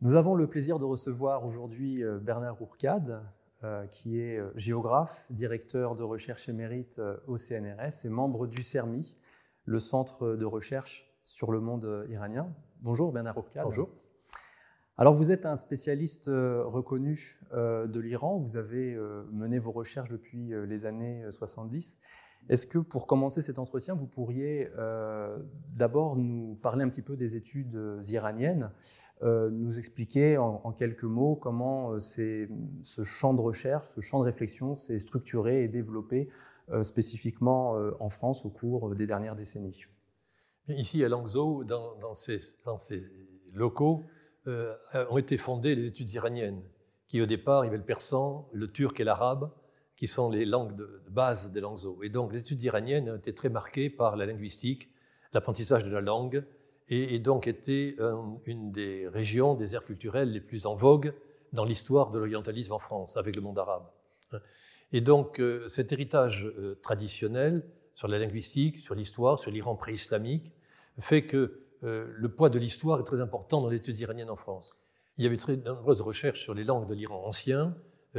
Nous avons le plaisir de recevoir aujourd'hui euh, Bernard Ourcade, euh, qui est euh, géographe, directeur de recherche émérite au CNRS et membre du CERMI, le centre de recherche sur le monde iranien. Bonjour Bernard Ourcade. Bonjour. Alors vous êtes un spécialiste reconnu de l'Iran, vous avez mené vos recherches depuis les années 70. Est-ce que pour commencer cet entretien, vous pourriez d'abord nous parler un petit peu des études iraniennes euh, nous expliquer en, quelques mots comment euh, ce champ de recherche, ce champ de réflexion s'est structuré et développé euh, spécifiquement en France au cours des dernières décennies? Ici à Langzhou, dans, ces, locaux, ont été fondées les études iraniennes, qui au départ, il y avait le persan, le turc et l'arabe, qui sont les langues de, base des Langzhou. Et donc les études iraniennes été très marquées par la linguistique, l'apprentissage de la langue, et, donc était une des régions, des aires culturelles les plus en vogue dans l'histoire de l'orientalisme en France, avec le monde arabe. Et donc euh, cet héritage euh, traditionnel sur la linguistique, sur l'histoire, sur l'Iran pré-islamique, fait que euh, le poids de l'histoire est très important dans l'étude iranienne en France. Il y avait très nombreuses recherches sur les langues de l'Iran ancien,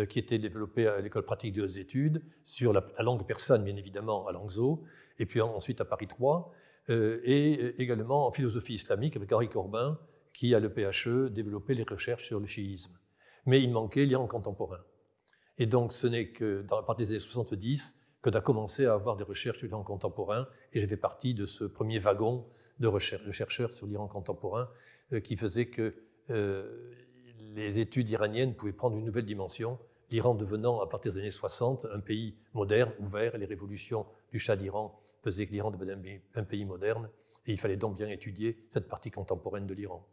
qui étaient développées à l'école pratique des hautes études, sur la, langue persane, bien évidemment, à Langzhou, et puis ensuite à Paris 3. Euh, et également en philosophie islamique avec Henri Corbin, qui, à l'EPHE, développé les recherches sur le chiisme. Mais il manquait l'Iran contemporain. Et donc, ce n'est que dans la partie des années 70 que a commencé à avoir des recherches sur l'Iran contemporain, et j'ai fait partie de ce premier wagon de, recherche, chercheurs sur l'Iran contemporain euh, qui faisait que euh, les études iraniennes pouvaient prendre une nouvelle dimension, l'Iran devenant, à partir des années 60, un pays moderne, ouvert, les révolutions du Shah d'Iran faisait que l'Iran devenait un pays moderne, et il fallait donc bien étudier cette partie contemporaine de l'Iran.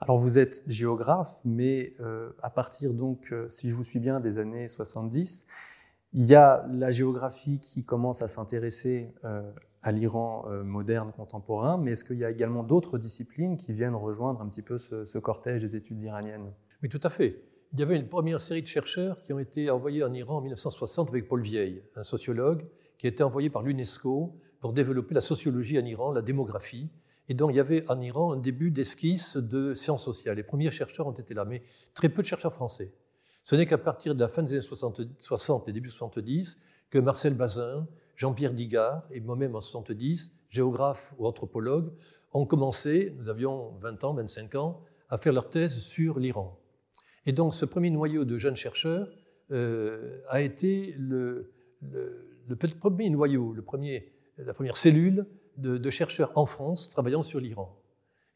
Alors vous êtes géographe, mais euh, à partir donc, euh, si je vous suis bien, des années 70, il y a la géographie qui commence à s'intéresser euh, à l'Iran moderne contemporain, mais est-ce qu'il y a également d'autres disciplines qui viennent rejoindre un petit peu ce, ce, cortège des études iraniennes? Oui, tout à fait. Il y avait une première série de chercheurs qui ont été envoyés en Iran en 1960 avec Paul Vieille, un sociologue, qui a été envoyé par l'UNESCO pour développer la sociologie en Iran, la démographie. Et donc il y avait en Iran un début d'esquisse de sciences sociales. Les premiers chercheurs ont été là, mais très peu de chercheurs français. Ce n'est qu'à partir de la fin des années 60, et début 70 que Marcel Bazin, Jean-Pierre Digard et moi-même en 70, géographe ou anthropologue, ont commencé, nous avions 20 ans, 25 ans, à faire leur thèse sur l'Iran. Et donc ce premier noyau de jeunes chercheurs euh, a été le, premier noyau, le premier, la première cellule de, chercheurs en France travaillant sur l'Iran.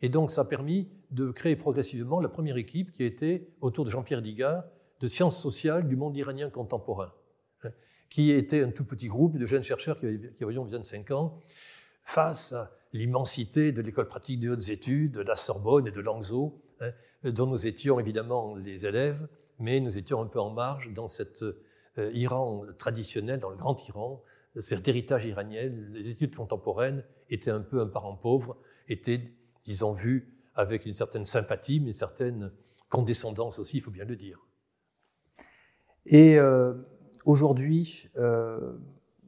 Et donc ça a permis de créer progressivement la première équipe qui été, autour de Jean-Pierre Digard, de sciences sociales du monde iranien contemporain, qui était un tout petit groupe de jeunes chercheurs qui avaient, qui avaient 25 ans, face à l'immensité de l'école pratique des hautes études, de la Sorbonne et de Langzhou, hein, dont nous étions évidemment les élèves, mais nous étions un peu en marge dans cette euh, Iran traditionnel, dans le grand Iran, cet héritage iranien, les études contemporaines étaient un peu un parent pauvre, étaient, disons, vues avec une certaine sympathie, mais une certaine condescendance aussi, il faut bien le dire. Et euh, aujourd'hui, euh,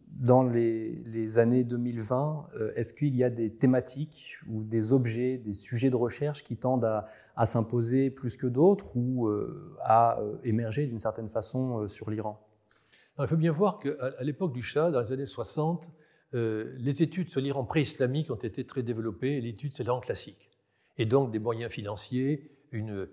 dans les, années 2020, est-ce qu'il y a des thématiques ou des objets, des sujets de recherche qui tendent à, s'imposer plus que d'autres ou à émerger d'une certaine façon sur l'Iran? Il faut bien voir qu'à l'époque du Shah, dans les années 60, euh, les études sur l'Iran pré-islamique ont été très développées, et l'étude c'est l'Iran classique. Et donc des moyens financiers, une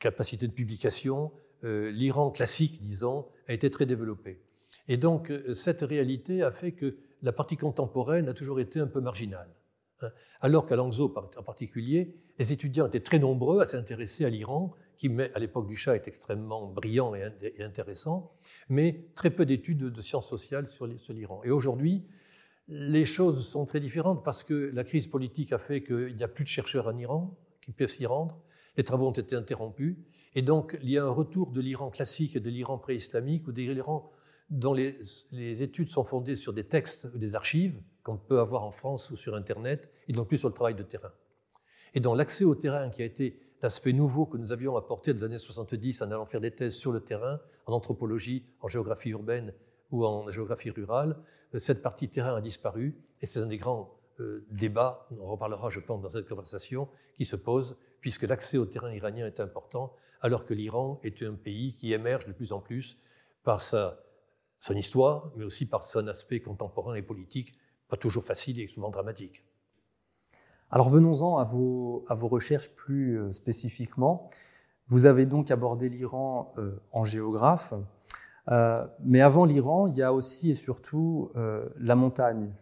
capacité de publication, euh, l'Iran classique, disons, a été très développé. Et donc euh, cette réalité a fait que la partie contemporaine a toujours été un peu marginale. Hein. Alors qu'à Langzhou en particulier, les étudiants étaient très nombreux à s'intéresser à l'Iran, qui à l'époque du Shah est extrêmement brillant et intéressant, mais très peu d'études de sciences sociales sur l'Iran. Et aujourd'hui, les choses sont très différentes parce que la crise politique a fait qu'il n'y a plus de chercheurs en Iran qui peuvent s'y rendre, les travaux ont été interrompus, et donc il y a un retour de l'Iran classique et de l'Iran pré-islamique, ou de l'Iran dont les, études sont fondées sur des textes ou des archives qu'on peut avoir en France ou sur Internet, et non plus sur le travail de terrain. Et donc l'accès au terrain qui a été l'aspect nouveau que nous avions apporté dans les années 70 en allant faire des thèses sur le terrain, en anthropologie, en géographie urbaine ou en géographie rurale, euh, cette partie terrain a disparu et c'est un des grands euh, débats, on en reparlera je pense dans cette conversation, qui se pose puisque l'accès au terrain iranien est important, alors que l'Iran est un pays qui émerge de plus en plus par sa, son histoire, mais aussi par son aspect contemporain et politique, pas toujours facile et souvent dramatique. Alors venons-en à vos, à vos recherches plus euh, spécifiquement. Vous avez donc abordé l'Iran euh, en géographe, euh, mais avant l'Iran, il y a aussi et surtout la montagne.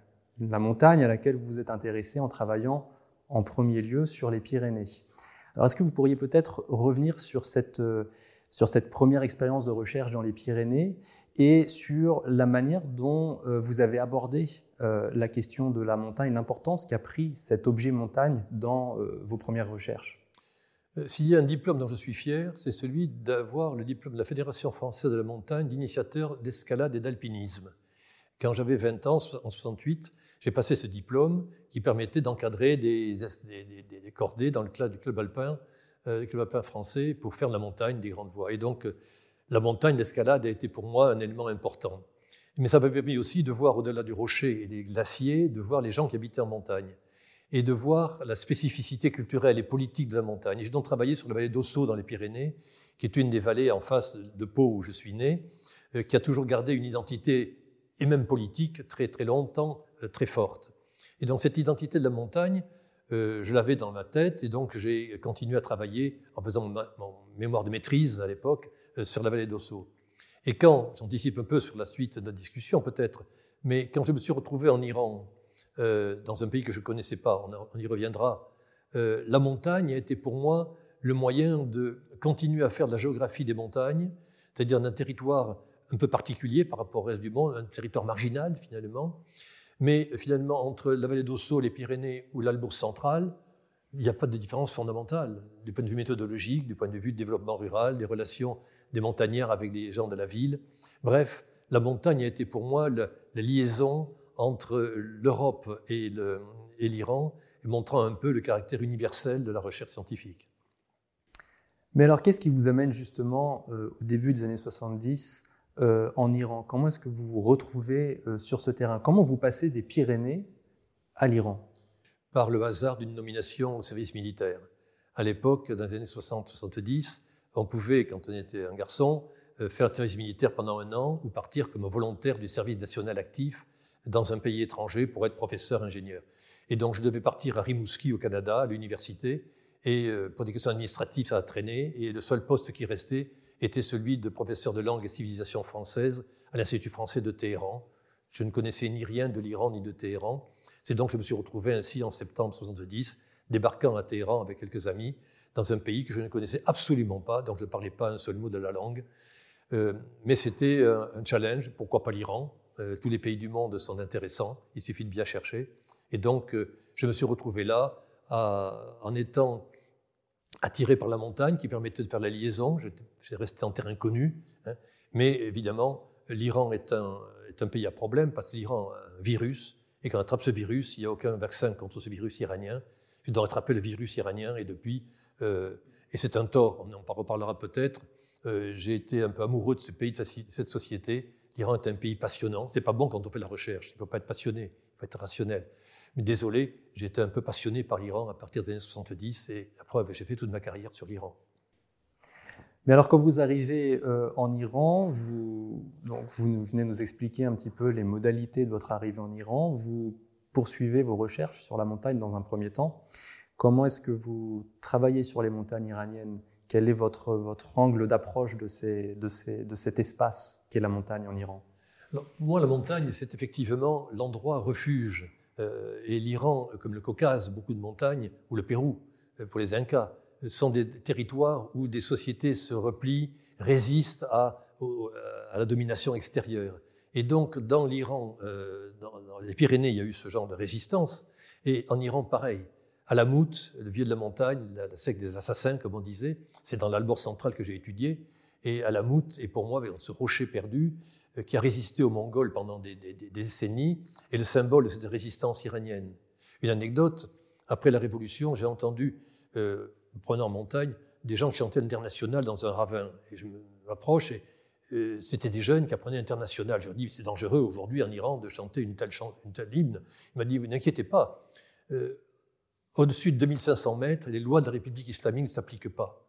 La montagne à laquelle vous vous êtes intéressé en travaillant en premier lieu sur les Pyrénées. Alors est-ce que vous pourriez peut-être revenir sur cette, sur cette première expérience de recherche dans les Pyrénées et sur la manière dont vous avez abordé la question de la montagne, l'importance qu'a pris cet objet montagne dans vos premières recherches? Euh, s'il y a un diplôme dont je suis fier, c'est celui d'avoir le diplôme de la Fédération française de la montagne d'initiateur d'escalade et d'alpinisme. Quand j'avais 20 ans, en 68, j'ai passé ce diplôme qui permettait d'encadrer des, des, cordées dans le club, du euh, club alpin français, pour faire de la montagne des grandes voies. Et donc, euh, la montagne, l'escalade a été pour moi un élément important. Mais ça m'a permis aussi de voir au-delà du rocher et des glaciers, de voir les gens qui habitaient en montagne et de voir la spécificité culturelle et politique de la montagne. J'ai donc travaillé sur la vallée d'Ossau dans les Pyrénées, qui est une des vallées en face de Pau où je suis né, euh, qui a toujours gardé une identité, et même politique, très, très longtemps, euh, très forte. Et donc cette identité de la montagne, euh, je l'avais dans ma tête, et donc j'ai continué à travailler en faisant mon, mémoire de maîtrise à l'époque sur la vallée d'Ossau. Et quand, j'anticipe un peu sur la suite de la discussion peut-être, mais quand je me suis retrouvé en Iran, euh, dans un pays que je ne connaissais pas, on, y reviendra, euh, la montagne a été pour moi le moyen de continuer à faire de la géographie des montagnes, c'est-à-dire d'un territoire un peu particulier par rapport au reste du monde, un territoire marginal finalement. Mais finalement, entre la vallée d'Ossau, les Pyrénées ou l'Albourg central, il n'y a pas de différence fondamentale du point de vue méthodologique, du point de vue du développement rural, des relations des montagnards avec les gens de la ville. Bref, la montagne a été pour moi la liaison entre l'Europe et l'Iran, montrant un peu le caractère universel de la recherche scientifique. Mais alors, qu'est-ce qui vous amène justement euh, au début des années 70 euh, en Iran Comment est-ce que vous vous retrouvez euh, sur ce terrain? Comment vous passez des Pyrénées à l'Iran? Par le hasard d'une nomination au service militaire. À l'époque, dans les années 60-70, on pouvait, quand on était un garçon, faire le service militaire pendant un an ou partir comme volontaire du service national actif dans un pays étranger pour être professeur ingénieur. Et donc je devais partir à Rimouski au Canada, à l'université, et euh, pour des questions administratives, ça a traîné, et le seul poste qui restait était celui de professeur de langue et civilisation française à l'Institut français de Téhéran. Je ne connaissais ni rien de l'Iran ni de Téhéran. C'est donc que je me suis retrouvé ainsi en septembre 70, débarquant à Téhéran avec quelques amis, dans un pays que je ne connaissais absolument pas, donc je ne parlais pas un seul mot de la langue. Euh, mais c'était un challenge, pourquoi pas l'Iran? Euh, tous les pays du monde sont intéressants, il suffit de bien chercher. Et donc, euh, je me suis retrouvé là en étant attiré par la montagne qui permettait de faire la liaison. J'ai resté en terrain connu. Hein. Mais évidemment, l'Iran est un, est un, pays à problème parce que l'Iran a un virus. Et quand on attrape ce virus, il n'y a aucun vaccin contre ce virus iranien. Je dois attraper le virus iranien et depuis, euh, et c'est un tort, on en reparlera peut-être, j'ai été un peu amoureux de ce pays, de cette société, L'Iran est un pays passionnant. C'est pas bon quand on fait la recherche. Il ne faut pas être passionné, il faut être rationnel. Mais désolé, j'étais un peu passionné par l'Iran à partir des années 70 et la preuve, j'ai fait toute ma carrière sur l'Iran. Mais alors, quand vous arrivez euh, en Iran, vous, venez nous expliquer un petit peu les modalités de votre arrivée en Iran. Vous poursuivez vos recherches sur la montagne dans un premier temps. Comment est-ce que vous travaillez sur les montagnes iraniennes? Quel est votre, angle d'approche de cet espace qu'est la montagne en Iran? Moi, la montagne, c'est effectivement l'endroit refuge. Euh, et l'Iran, comme le Caucase, beaucoup de montagnes, ou le Pérou, euh, pour les Incas, sont des territoires où des sociétés se replient, résistent à, à la domination extérieure. Et donc, dans l'Iran, euh, dans, dans les Pyrénées, il y a eu ce genre de résistance. Et en Iran, pareil. Alamout, le vieux de la montagne, la, secte des assassins, comme on disait, c'est dans l'Albor central que j'ai étudié. Et Alamout est pour moi ce rocher perdu euh, qui a résisté aux Mongols pendant des, décennies et le symbole de cette résistance iranienne. Une anecdote, après la Révolution, j'ai entendu, euh, prenant en montagne, des gens qui chantaient l'international dans un ravin. Et je m'approche et euh, c'était des jeunes qui apprenaient international. Je leur dis, c'est dangereux aujourd'hui en Iran de chanter une telle, une telle hymne. Il m'a dit, vous n'inquiétez pas. Euh, au-dessus de 2500 mètres, les lois de la République islamique ne s'appliquent pas.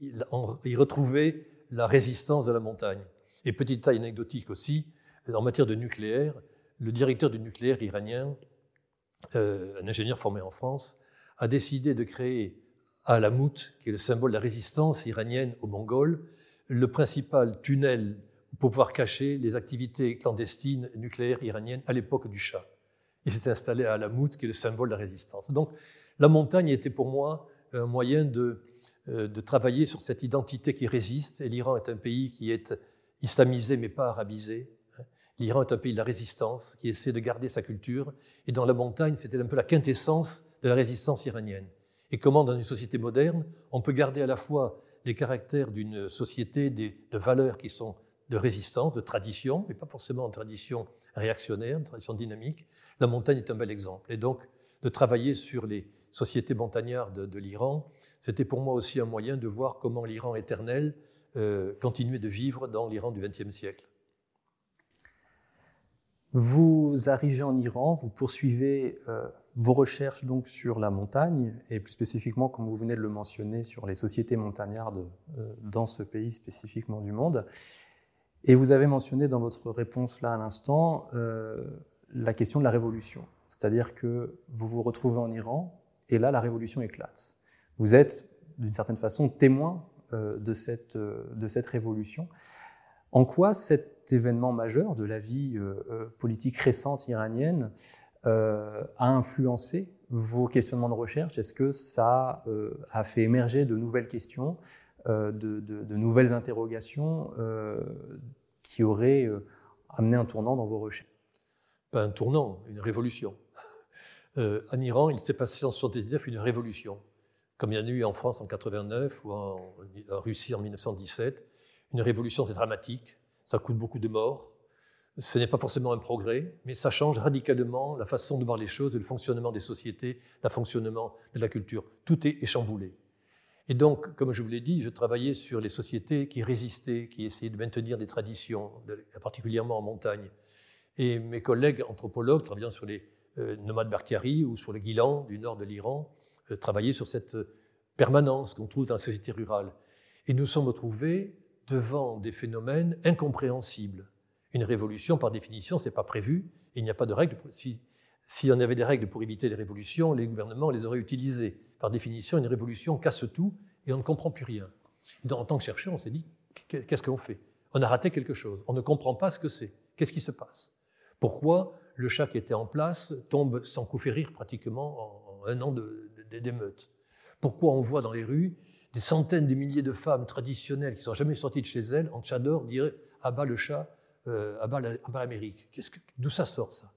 Il, il retrouvait la résistance de la montagne. Et petite taille anecdotique aussi, en matière de nucléaire, le directeur du nucléaire iranien, euh, un ingénieur formé en France, a décidé de créer à Alamout, qui est le symbole de la résistance iranienne aux Mongols, le principal tunnel pour pouvoir cacher les activités clandestines nucléaires iraniennes à l'époque du Shah. Il s'était installé à Alamout, qui est le symbole de la résistance. Donc, la montagne était pour moi un moyen de, euh, de travailler sur cette identité qui résiste. Et l'Iran est un pays qui est islamisé mais pas arabisé. L'Iran est un pays de la résistance, qui essaie de garder sa culture. Et dans la montagne, c'était un peu la quintessence de la résistance iranienne. Et comment, dans une société moderne, on peut garder à la fois les caractères d'une société de valeurs qui sont de résistance, de tradition, mais pas forcément de tradition réactionnaire, de tradition dynamique. La montagne est un bel exemple. Et donc, de travailler sur les sociétés montagnardes de, l'Iran, c'était pour moi aussi un moyen de voir comment l'Iran éternel euh, continuait de vivre dans l'Iran du XXe siècle. Vous arrivez en Iran, vous poursuivez euh, vos recherches donc sur la montagne et plus spécifiquement, comme vous venez de le mentionner, sur les sociétés montagnardes euh, dans ce pays spécifiquement du monde. Et vous avez mentionné dans votre réponse là à l'instant euh, la question de la révolution, c'est-à-dire que vous vous retrouvez en Iran et là la révolution éclate. Vous êtes d'une certaine façon témoin de cette, de cette révolution. En quoi cet événement majeur de la vie euh, euh, politique récente iranienne euh, a influencé vos questionnements de recherche? Est-ce que ça a fait émerger de nouvelles questions, de, nouvelles interrogations qui auraient amené un tournant dans vos recherches? Pas un tournant, une révolution. en Iran, il s'est passé en 1979 une révolution, comme il y en a eu en France en 89 ou en Russie en 1917 une révolution, c'est dramatique, ça coûte beaucoup de morts. Ce n'est pas forcément un progrès, mais ça change radicalement la façon de voir les choses, le fonctionnement des sociétés, le fonctionnement de la culture. Tout est échamboulé. Et donc, comme je vous l'ai dit, je travaillais sur les sociétés qui résistaient, qui essayaient de maintenir des traditions, particulièrement en montagne. Et mes collègues anthropologues travaillant sur les euh, nomades Barkari ou sur le Guilan du nord de l'Iran euh, travaillaient sur cette permanence qu'on trouve dans la société rurale. Et nous sommes retrouvés devant des phénomènes incompréhensibles. Une révolution, par définition, ce n'est pas prévu. Il n'y a pas de règles. Si, s'il y en avait des règles pour éviter les révolutions, les gouvernements les auraient utilisées. Par définition, une révolution casse tout et on ne comprend plus rien. En tant que chercheur, on s'est dit, qu'est-ce qu'on fait? On a raté quelque chose. On ne comprend pas ce que c'est. Qu'est-ce qui se passe? Pourquoi le chat qui était en place tombe sans coup férir pratiquement en un an d'émeute Pourquoi on voit dans les rues des centaines de milliers de femmes traditionnelles qui ne sont jamais sorties de chez elles, en tchador, diraient Abat le chat, euh, abat l'Amérique. D'où ça sort ça?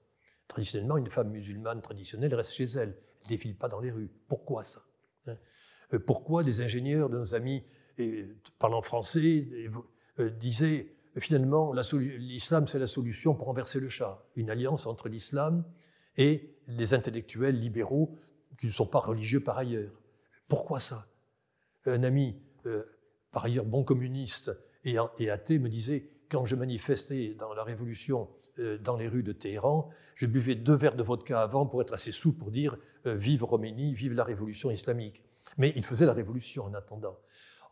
Traditionnellement, une femme musulmane traditionnelle reste chez elle, elle ne défile pas dans les rues. Pourquoi ça? Hein? Euh, Pourquoi des ingénieurs de nos amis parlant français euh, disaient finalement l'islam c'est la solution pour renverser le chat? Une alliance entre l'islam et les intellectuels libéraux qui ne sont pas religieux par ailleurs. Pourquoi ça? Un ami, euh, par ailleurs bon communiste et, athée, me disait, quand je manifestais dans la révolution euh, dans les rues de Téhéran, je buvais deux verres de vodka avant pour être assez sous pour dire euh, vive Roménie, vive la révolution islamique. Mais il faisait la révolution en attendant.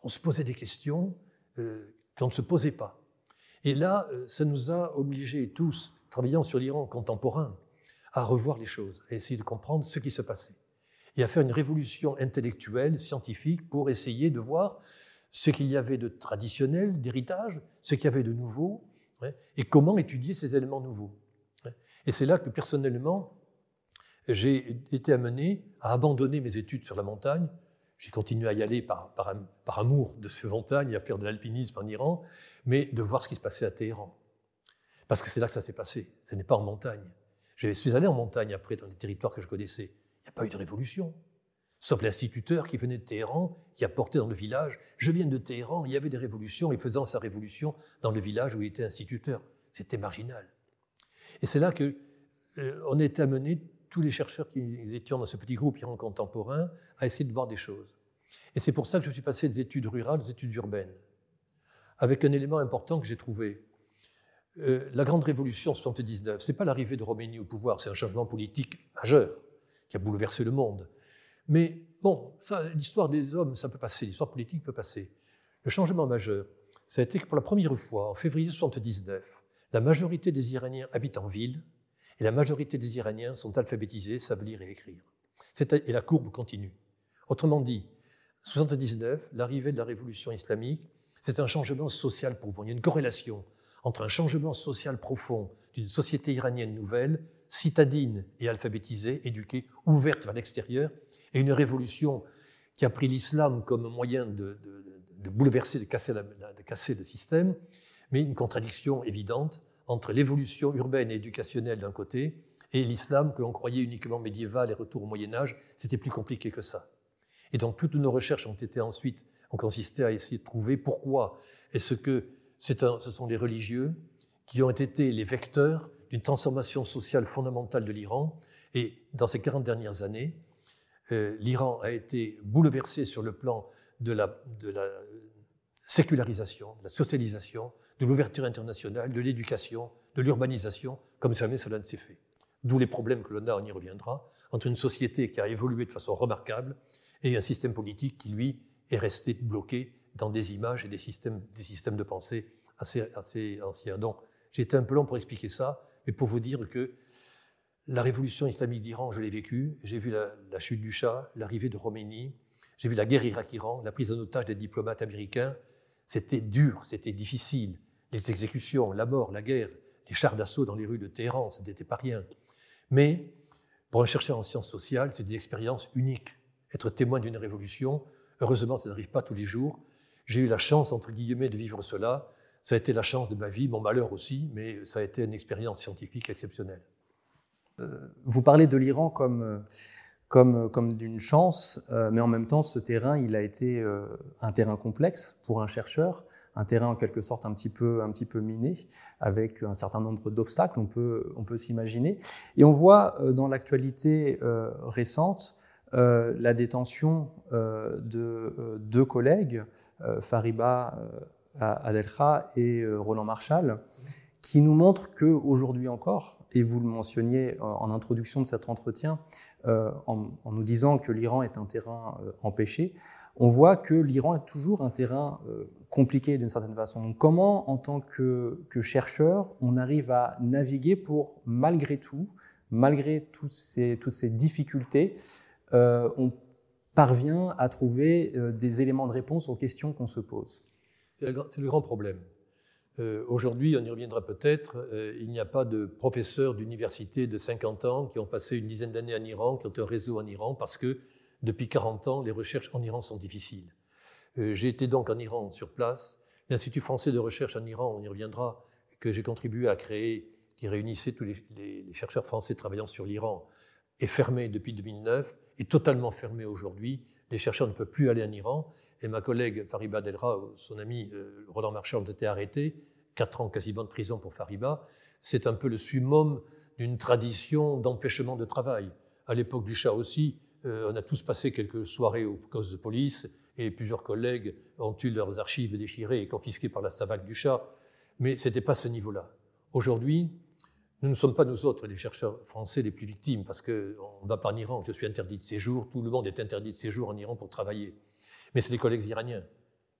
On se posait des questions qu'on ne se posait pas. Et là, ça nous a obligés tous, travaillant sur l'Iran contemporain, à revoir les choses, à essayer de comprendre ce qui se passait et à faire une révolution intellectuelle, scientifique, pour essayer de voir ce qu'il y avait de traditionnel, d'héritage, ce qu'il y avait de nouveau, et comment étudier ces éléments nouveaux. Et c'est là que personnellement, j'ai été amené à abandonner mes études sur la montagne. J'ai continué à y aller par, amour de ces montagnes, à faire de l'alpinisme en Iran, mais de voir ce qui se passait à Téhéran. Parce que c'est là que ça s'est passé, ce n'est pas en montagne. Je suis allé en montagne après, dans les territoires que je connaissais. N'y a pas eu de révolution. Sauf l'instituteur qui venait de Téhéran, qui a porté dans le village Je viens de Téhéran, il y avait des révolutions, et faisant sa révolution dans le village où il était instituteur. C'était marginal. Et c'est là que euh, on est amené, tous les chercheurs qui étaient dans ce petit groupe Iran contemporain, à essayer de voir des choses. Et c'est pour ça que je suis passé des études rurales aux études urbaines, avec un élément important que j'ai trouvé. Euh, la grande révolution 79, ce n'est pas l'arrivée de Roménie au pouvoir, c'est un changement politique majeur qui a bouleversé le monde. Mais bon, l'histoire des hommes, ça peut passer, l'histoire politique peut passer. Le changement majeur, ça a été que pour la première fois, en février 1979, la majorité des Iraniens habitent en ville et la majorité des Iraniens sont alphabétisés, savent lire et écrire. Et la courbe continue. Autrement dit, 1979, l'arrivée de la révolution islamique, c'est un changement social profond. Il y a une corrélation entre un changement social profond d'une société iranienne nouvelle, citadine et alphabétisée, éduquée, ouverte vers l'extérieur, et une révolution qui a pris l'islam comme moyen de, bouleverser, de casser, le système, mais une contradiction évidente entre l'évolution urbaine et éducationnelle d'un côté et l'islam que l'on croyait uniquement médiéval et retour au Moyen Âge, c'était plus compliqué que ça. Et donc toutes nos recherches ont été ensuite ont consisté à essayer de trouver pourquoi est-ce que ce sont les religieux qui ont été les vecteurs d'une transformation sociale fondamentale de l'Iran. Et dans ces 40 dernières années, euh, l'Iran a été bouleversé sur le plan de la, de la sécularisation, de la socialisation, de l'ouverture internationale, de l'éducation, de l'urbanisation, comme jamais cela ne s'est fait. D'où les problèmes que l'on a, on y reviendra, entre une société qui a évolué de façon remarquable et un système politique qui, lui, est resté bloqué dans des images et des systèmes, des systèmes de pensée assez, assez anciens. Donc, j'ai été un peu long pour expliquer ça, mais pour vous dire que la révolution islamique d'Iran, je l'ai vécue. J'ai vu la, chute du Shah, l'arrivée de Khomeini, j'ai vu la guerre Irak-Iran, la prise en otage des diplomates américains. C'était dur, c'était difficile. Les exécutions, la mort, la guerre, les chars d'assaut dans les rues de Téhéran, ce n'était pas rien. Mais pour un chercheur en sciences sociales, c'est une expérience unique. Être témoin d'une révolution, heureusement, ça n'arrive pas tous les jours. J'ai eu la chance, entre guillemets, de vivre cela. Ça a été la chance de ma vie, mon malheur aussi, mais ça a été une expérience scientifique exceptionnelle. Euh, vous parlez de l'Iran comme, euh, comme, comme d'une chance, euh, mais en même temps, ce terrain, il a été un terrain complexe pour un chercheur un terrain en quelque sorte un petit peu, un petit peu miné, avec un certain nombre d'obstacles, on peut, on peut s'imaginer. Et on voit dans l'actualité récente la détention de deux collègues, Fariba Adelkha et Roland Marshall, qui nous montrent qu'aujourd'hui encore, et vous le mentionniez en introduction de cet entretien, en, nous disant que l'Iran est un terrain empêché, on voit que l'Iran est toujours un terrain compliqué d'une certaine façon. comment, en tant que, chercheur, on arrive à naviguer pour, malgré tout, malgré toutes ces, difficultés, euh, on parvient à trouver euh, des éléments de réponse aux questions qu'on se pose? C'est le, grand problème. Euh, aujourd'hui, on y reviendra peut-être, il n'y a pas de professeurs d'université de 50 ans qui ont passé une dizaine d'années en Iran, qui ont un réseau en Iran, parce que depuis 40 ans, les recherches en Iran sont difficiles. Euh, j'ai été donc en Iran sur place. L'Institut français de recherche en Iran, on y reviendra, que j'ai contribué à créer, qui réunissait tous les, chercheurs français travaillant sur l'Iran, est fermé depuis 2009, est totalement fermé aujourd'hui. Les chercheurs ne peuvent plus aller en Iran. Et ma collègue Fariba Delra, son ami euh, Roland Marchand, ont été arrêtés, quatre ans quasiment de prison pour Fariba. C'est un peu le summum d'une tradition d'empêchement de travail. À l'époque du Shah aussi, euh, on a tous passé quelques soirées aux causes de police et plusieurs collègues ont eu leurs archives déchirées et confisquées par la SAVAC du chat, mais ce n'était pas ce niveau-là. Aujourd'hui, nous ne sommes pas nous autres, les chercheurs français, les plus victimes, parce qu'on ne va pas en Iran, je suis interdit de séjour, tout le monde est interdit de séjour en Iran pour travailler. Mais c'est les collègues iraniens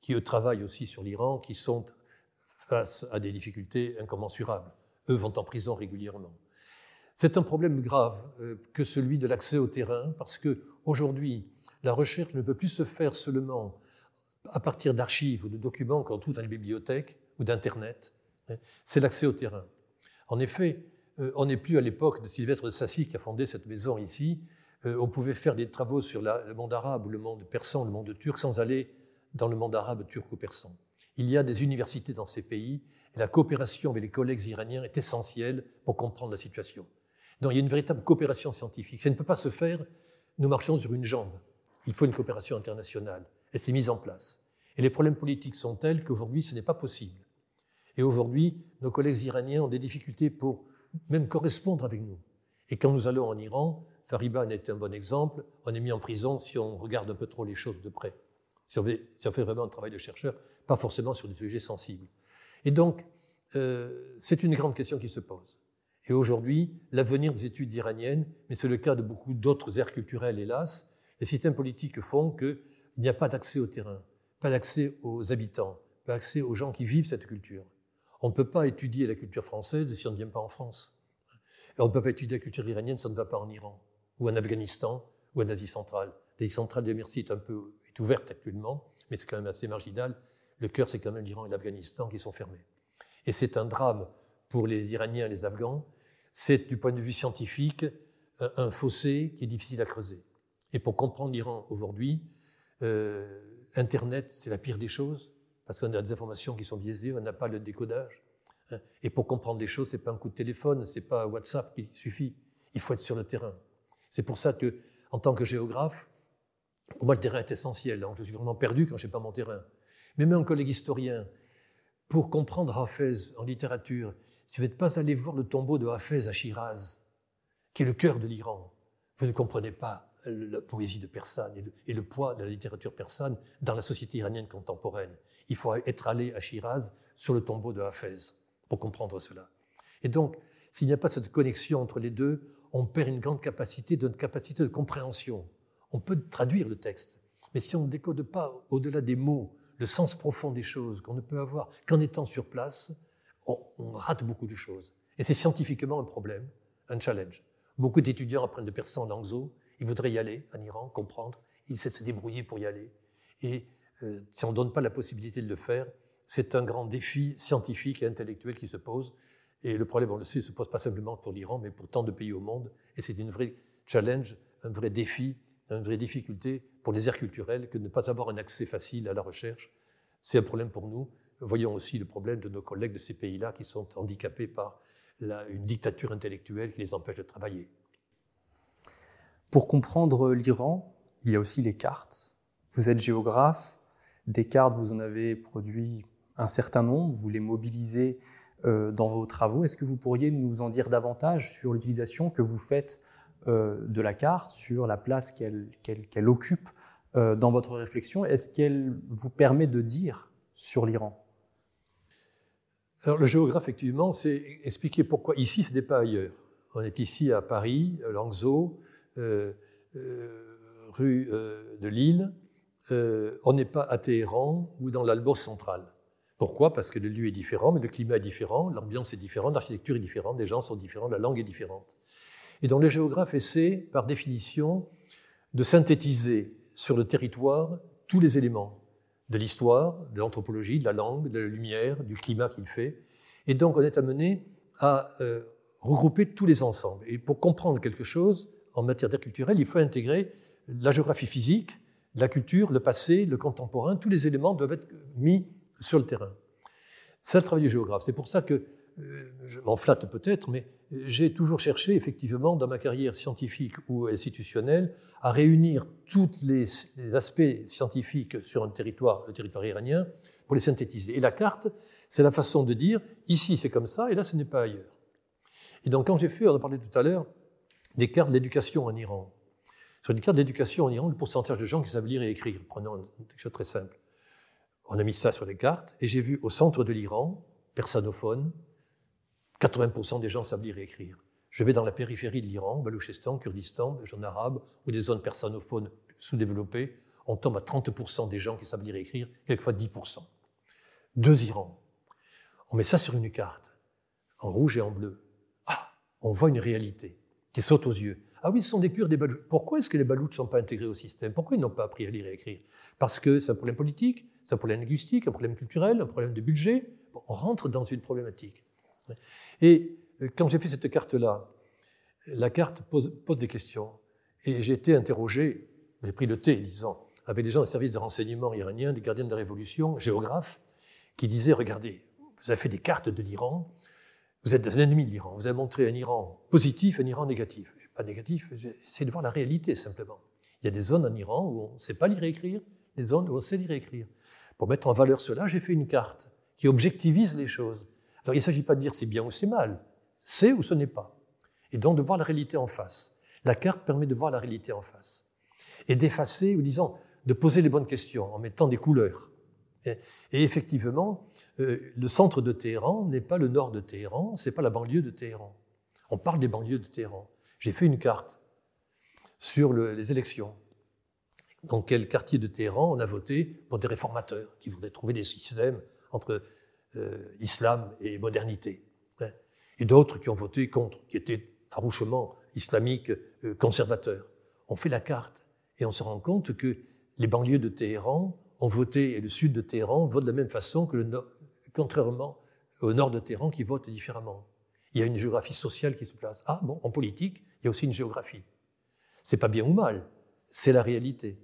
qui, eux, travaillent aussi sur l'Iran, qui sont face à des difficultés incommensurables. Eux vont en prison régulièrement. C'est un problème grave euh, que celui de l'accès au terrain, parce que aujourd'hui, la recherche ne peut plus se faire seulement à partir d'archives ou de documents qu'on trouve dans les bibliothèques ou d'Internet. Hein. C'est l'accès au terrain. En effet, euh, on n'est plus à l'époque de Sylvestre de Sassy qui a fondé cette maison ici. Euh, on pouvait faire des travaux sur le monde arabe ou le monde persan, le monde turc, sans aller dans le monde arabe, turc ou persan. Il y a des universités dans ces pays et la coopération avec les collègues iraniens est essentielle pour comprendre la situation. Donc il y a une véritable coopération scientifique. Ça ne peut pas se faire, nous marchons sur une jambe. Il faut une coopération internationale. Elle s'est mise en place. Et les problèmes politiques sont tels qu'aujourd'hui, ce n'est pas possible. Et aujourd'hui, nos collègues iraniens ont des difficultés pour même correspondre avec nous. Et quand nous allons en Iran, Fariba en est un bon exemple, on est mis en prison si on regarde un peu trop les choses de près. Si on fait, vraiment un travail de chercheur, pas forcément sur des sujets sensibles. Et donc, euh, c'est une grande question qui se pose. Et aujourd'hui, l'avenir des études iraniennes, mais c'est le cas de beaucoup d'autres aires culturelles, hélas, Les systèmes politiques font qu'il n'y a pas d'accès au terrain, pas d'accès aux habitants, pas d'accès aux gens qui vivent cette culture. On ne peut pas étudier la culture française si on ne vient pas en France. Et on ne peut pas étudier la culture iranienne si on ne va pas en Iran, ou en Afghanistan, ou en Asie centrale. L'Asie centrale, de merci, est un peu est ouverte actuellement, mais c'est quand même assez marginal. Le cœur, c'est quand même l'Iran et l'Afghanistan qui sont fermés. Et c'est un drame pour les Iraniens et les Afghans. C'est, du point de vue scientifique, un fossé qui est difficile à creuser. Et pour comprendre l'Iran aujourd'hui, euh, Internet, c'est la pire des choses, parce qu'on a des informations qui sont biaisées, on n'a pas le décodage. Hein. Et pour comprendre les choses, ce n'est pas un coup de téléphone, ce n'est pas WhatsApp qui suffit. Il faut être sur le terrain. C'est pour ça que, en tant que géographe, pour moi, le terrain est essentiel. je suis vraiment perdu quand je n'ai pas mon terrain. Mais même un collègue historien, pour comprendre Hafez en littérature, si vous n'êtes pas allé voir le tombeau de Hafez à Shiraz, qui est le cœur de l'Iran, vous ne comprenez pas la poésie de Persane et le, poids de la littérature persane dans la société iranienne contemporaine. Il faut être allé à Shiraz sur le tombeau de Hafez pour comprendre cela. Et donc, s'il n'y a pas cette connexion entre les deux, on perd une grande capacité, de capacité de compréhension. On peut traduire le texte, mais si on ne décode pas au-delà des mots le sens profond des choses qu'on ne peut avoir qu'en étant sur place, on, rate beaucoup de choses. Et c'est scientifiquement un problème, un challenge. Beaucoup d'étudiants apprennent de persan en Langzo, ils voudraient y aller en Iran, comprendre, ils essaient de se débrouiller pour y aller. Et euh, si on ne donne pas la possibilité de le faire, c'est un grand défi scientifique et intellectuel qui se pose. Et le problème, on le sait, se pose pas simplement pour l'Iran, mais pour tant de pays au monde. Et c'est une vraie challenge, un vrai défi, une vraie difficulté pour les aires culturelles que de ne pas avoir un accès facile à la recherche. C'est un problème pour nous. Voyons aussi le problème de nos collègues de ces pays-là qui sont handicapés par une dictature intellectuelle qui les empêche de travailler. Pour comprendre l'Iran, il y a aussi les cartes. Vous êtes géographe, des cartes, vous en avez produit un certain nombre, vous les mobilisez dans vos travaux. Est-ce que vous pourriez nous en dire davantage sur l'utilisation que vous faites euh, de la carte, sur la place qu'elle occupe euh, dans votre réflexion? Est-ce qu'elle vous permet de dire sur l'Iran? Alors, le géographe, effectivement, c'est expliquer pourquoi ici, ce n'est pas ailleurs. On est ici à Paris, Langzo, euh, euh, rue euh, de Lille. on n'est pas à Téhéran ou dans l'Albos central. Pourquoi? Parce que le lieu est différent, mais le climat est différent, l'ambiance est différente, l'architecture est différente, les gens sont différents, la langue est différente. Et donc, le géographe essaie, par définition, de synthétiser sur le territoire tous les éléments de l'histoire, de l'anthropologie, de la langue, de la lumière, du climat qu'il fait. Et donc on est amené à euh, regrouper tous les ensembles. Et pour comprendre quelque chose en matière d'art culturel, il faut intégrer la géographie physique, la culture, le passé, le contemporain, tous les éléments doivent être mis sur le terrain. C'est le travail du géographe. C'est pour ça que, euh, je m'en flatte peut-être, mais j'ai toujours cherché, effectivement, dans ma carrière scientifique ou institutionnelle, à réunir tous les, aspects scientifiques sur un territoire, le territoire iranien, pour les synthétiser. Et la carte, c'est la façon de dire, ici c'est comme ça, et là ce n'est pas ailleurs. Et donc quand j'ai fait, on en parlait tout à l'heure, des cartes d'éducation en Iran. Sur les cartes d'éducation en Iran, le pourcentage de gens qui savent lire et écrire, prenons quelque chose de très simple. On a mis ça sur les cartes, et j'ai vu au centre de l'Iran, persanophone, 80% des gens savent lire et écrire. Je vais dans la périphérie de l'Iran, Balouchistan, Kurdistan, en arabe, ou des zones persanophones sous-développées, on tombe à 30% des gens qui savent lire et écrire, quelquefois 10%. Deux Irans. On met ça sur une carte, en rouge et en bleu. Ah, on voit une réalité qui saute aux yeux. Ah oui, ce sont des Kurdes, des Baloutes. Pourquoi est-ce que les Baloutes ne sont pas intégrés au système? Pourquoi ils n'ont pas appris à lire et écrire? Parce que c'est un problème politique, c'est un problème linguistique, un problème culturel, un problème de budget. on rentre dans une problématique. Et euh, quand j'ai fait cette carte-là, la carte pose, des questions. Et j'ai été interrogé, j'ai pris le thé, disons, avec des gens des services de renseignement iranien, des gardiens de la révolution, géographes, qui disaient, regardez, vous avez fait des cartes de l'Iran, vous êtes un ennemi de l'Iran, vous avez montré un Iran positif, un Iran négatif. Pas négatif, j'essaie de voir la réalité simplement. Il y a des zones en Iran où on ne sait pas lire et écrire, des zones où on sait lire et écrire. Pour mettre en valeur cela, j'ai fait une carte qui objectivise les choses. Alors il ne s'agit pas de dire c'est bien ou c'est mal, c'est ou ce n'est pas. Et donc de voir la réalité en face. La carte permet de voir la réalité en face. Et d'effacer, ou disons, de poser les bonnes questions en mettant des couleurs. Et, effectivement, euh, le centre de Téhéran n'est pas le nord de Téhéran, c'est pas la banlieue de Téhéran. On parle des banlieues de Téhéran. J'ai fait une carte sur les élections. Dans quel quartier de Téhéran on a voté pour des réformateurs qui voudraient trouver des systèmes entre euh, islam et modernité. Hein. Et d'autres qui ont voté contre, qui étaient farouchement islamiques, euh, conservateurs. On fait la carte et on se rend compte que les banlieues de Téhéran ont voté, et le sud de Téhéran vote de la même façon que le nord, contrairement au nord de Téhéran qui vote différemment. Il y a une géographie sociale qui se place. Ah bon, en politique, il y a aussi une géographie. C'est pas bien ou mal, c'est la réalité.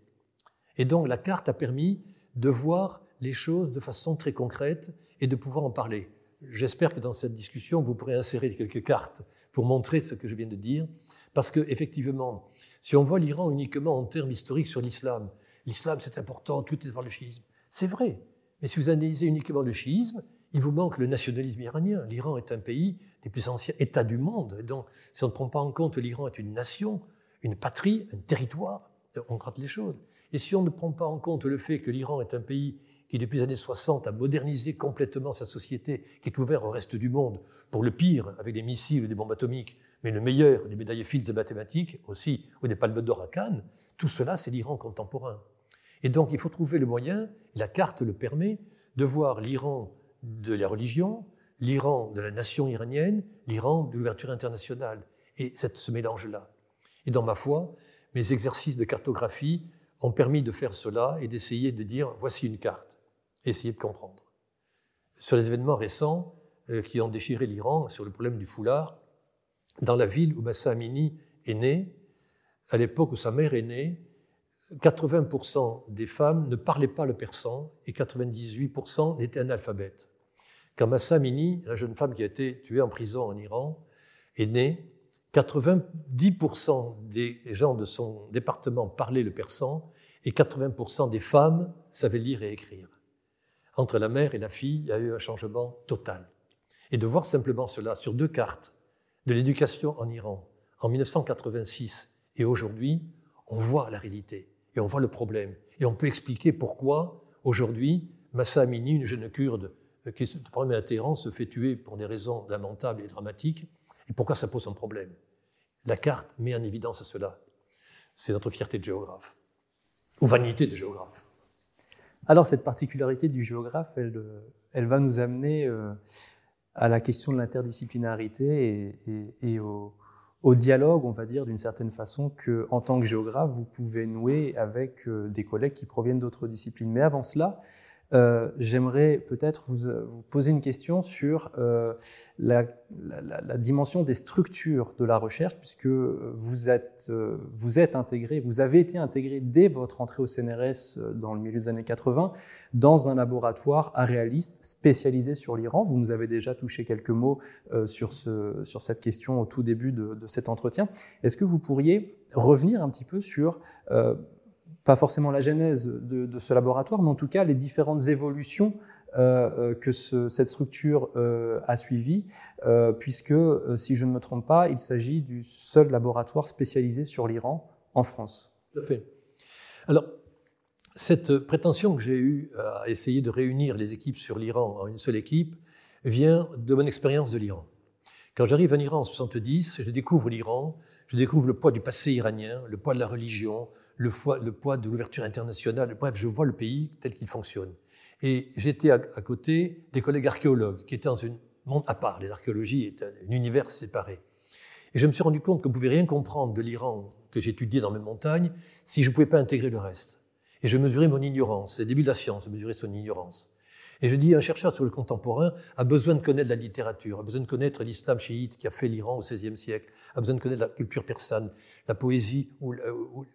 Et donc la carte a permis de voir les choses de façon très concrète et de pouvoir en parler. J'espère que dans cette discussion, vous pourrez insérer quelques cartes pour montrer ce que je viens de dire, parce que effectivement, si on voit l'Iran uniquement en termes historiques sur l'islam, l'islam c'est important, tout est dans le chiisme, c'est vrai. Mais si vous analysez uniquement le chiisme, il vous manque le nationalisme iranien. L'Iran est un pays des plus anciens États du monde. donc, si on ne prend pas en compte l'Iran est une nation, une patrie, un territoire, on rate les choses. Et si on ne prend pas en compte le fait que l'Iran est un pays qui, depuis les années 60, a modernisé complètement sa société, qui est ouvert au reste du monde, pour le pire, avec des missiles et des bombes atomiques, mais le meilleur, des médailles Fields de mathématiques aussi, ou des palmes d'or à Cannes, tout cela, c'est l'Iran contemporain. Et donc, il faut trouver le moyen, la carte le permet, de voir l'Iran de la religion, l'Iran de la nation iranienne, l'Iran de l'ouverture internationale, et ce mélange-là. Et dans ma foi, mes exercices de cartographie ont permis de faire cela et d'essayer de dire voici une carte, essayer de comprendre. Sur les événements récents euh, qui ont déchiré l'Iran, sur le problème du foulard, dans la ville où Massa Amini est né, à l'époque où sa mère est née, 80% des femmes ne parlaient pas le persan et 98% étaient analphabètes. Quand Massa Amini, la jeune femme qui a été tuée en prison en Iran, est née, 90% des gens de son département parlaient le persan et 80% des femmes savaient lire et écrire. Entre la mère et la fille, il y a eu un changement total. Et de voir simplement cela sur deux cartes de l'éducation en Iran en 1986 et aujourd'hui, on voit la réalité et on voit le problème. Et on peut expliquer pourquoi aujourd'hui, Massa Amini, une jeune kurde euh, qui se promet à Téhéran, se fait tuer pour des raisons lamentables et dramatiques et pourquoi ça pose un problème? La carte met en évidence cela. C'est notre fierté de géographe, ou vanité de géographe. Alors cette particularité du géographe, elle, euh, va nous amener euh, à la question de l'interdisciplinarité et, au, au, dialogue, on va dire d'une certaine façon, que en tant que géographe, vous pouvez nouer avec euh, des collègues qui proviennent d'autres disciplines. Mais avant cela, euh, j'aimerais peut-être vous, poser une question sur euh, la, dimension des structures de la recherche, puisque vous êtes, euh, intégré, vous avez été intégré dès votre entrée au CNRS dans le milieu des années 80 dans un laboratoire réaliste spécialisé sur l'Iran. Vous nous avez déjà touché quelques mots sur, ce, sur cette question au tout début de cet entretien. Est-ce que vous pourriez revenir un petit peu sur pas forcément la genèse de, ce laboratoire, mais en tout cas les différentes évolutions euh, euh, que cette structure euh, a suivies, puisque, si je ne me trompe pas, il s'agit du seul laboratoire spécialisé sur l'Iran en France. Tout. Alors, cette prétention que j'ai eue à essayer de réunir les équipes sur l'Iran en une seule équipe vient de mon expérience de l'Iran. Quand j'arrive en Iran en 70, je découvre l'Iran, je découvre le poids du passé iranien, le poids de la religion, le, poids de l'ouverture internationale. Bref, je vois le pays tel qu'il fonctionne. Et j'étais à, côté des collègues archéologues qui étaient dans un monde à part. Les archéologies est un, univers séparé. Et je me suis rendu compte que je ne pouvais rien comprendre de l'Iran que j'étudiais dans mes montagnes si je ne pouvais pas intégrer le reste. Et je mesurais mon ignorance. C'est le début de la science, mesurer son ignorance. Et je dis, un chercheur sur le contemporain a besoin de connaître la littérature, a besoin de connaître l'islam chiite qui a fait l'Iran au XVIe siècle, a besoin de connaître la culture persane, la poésie ou, ou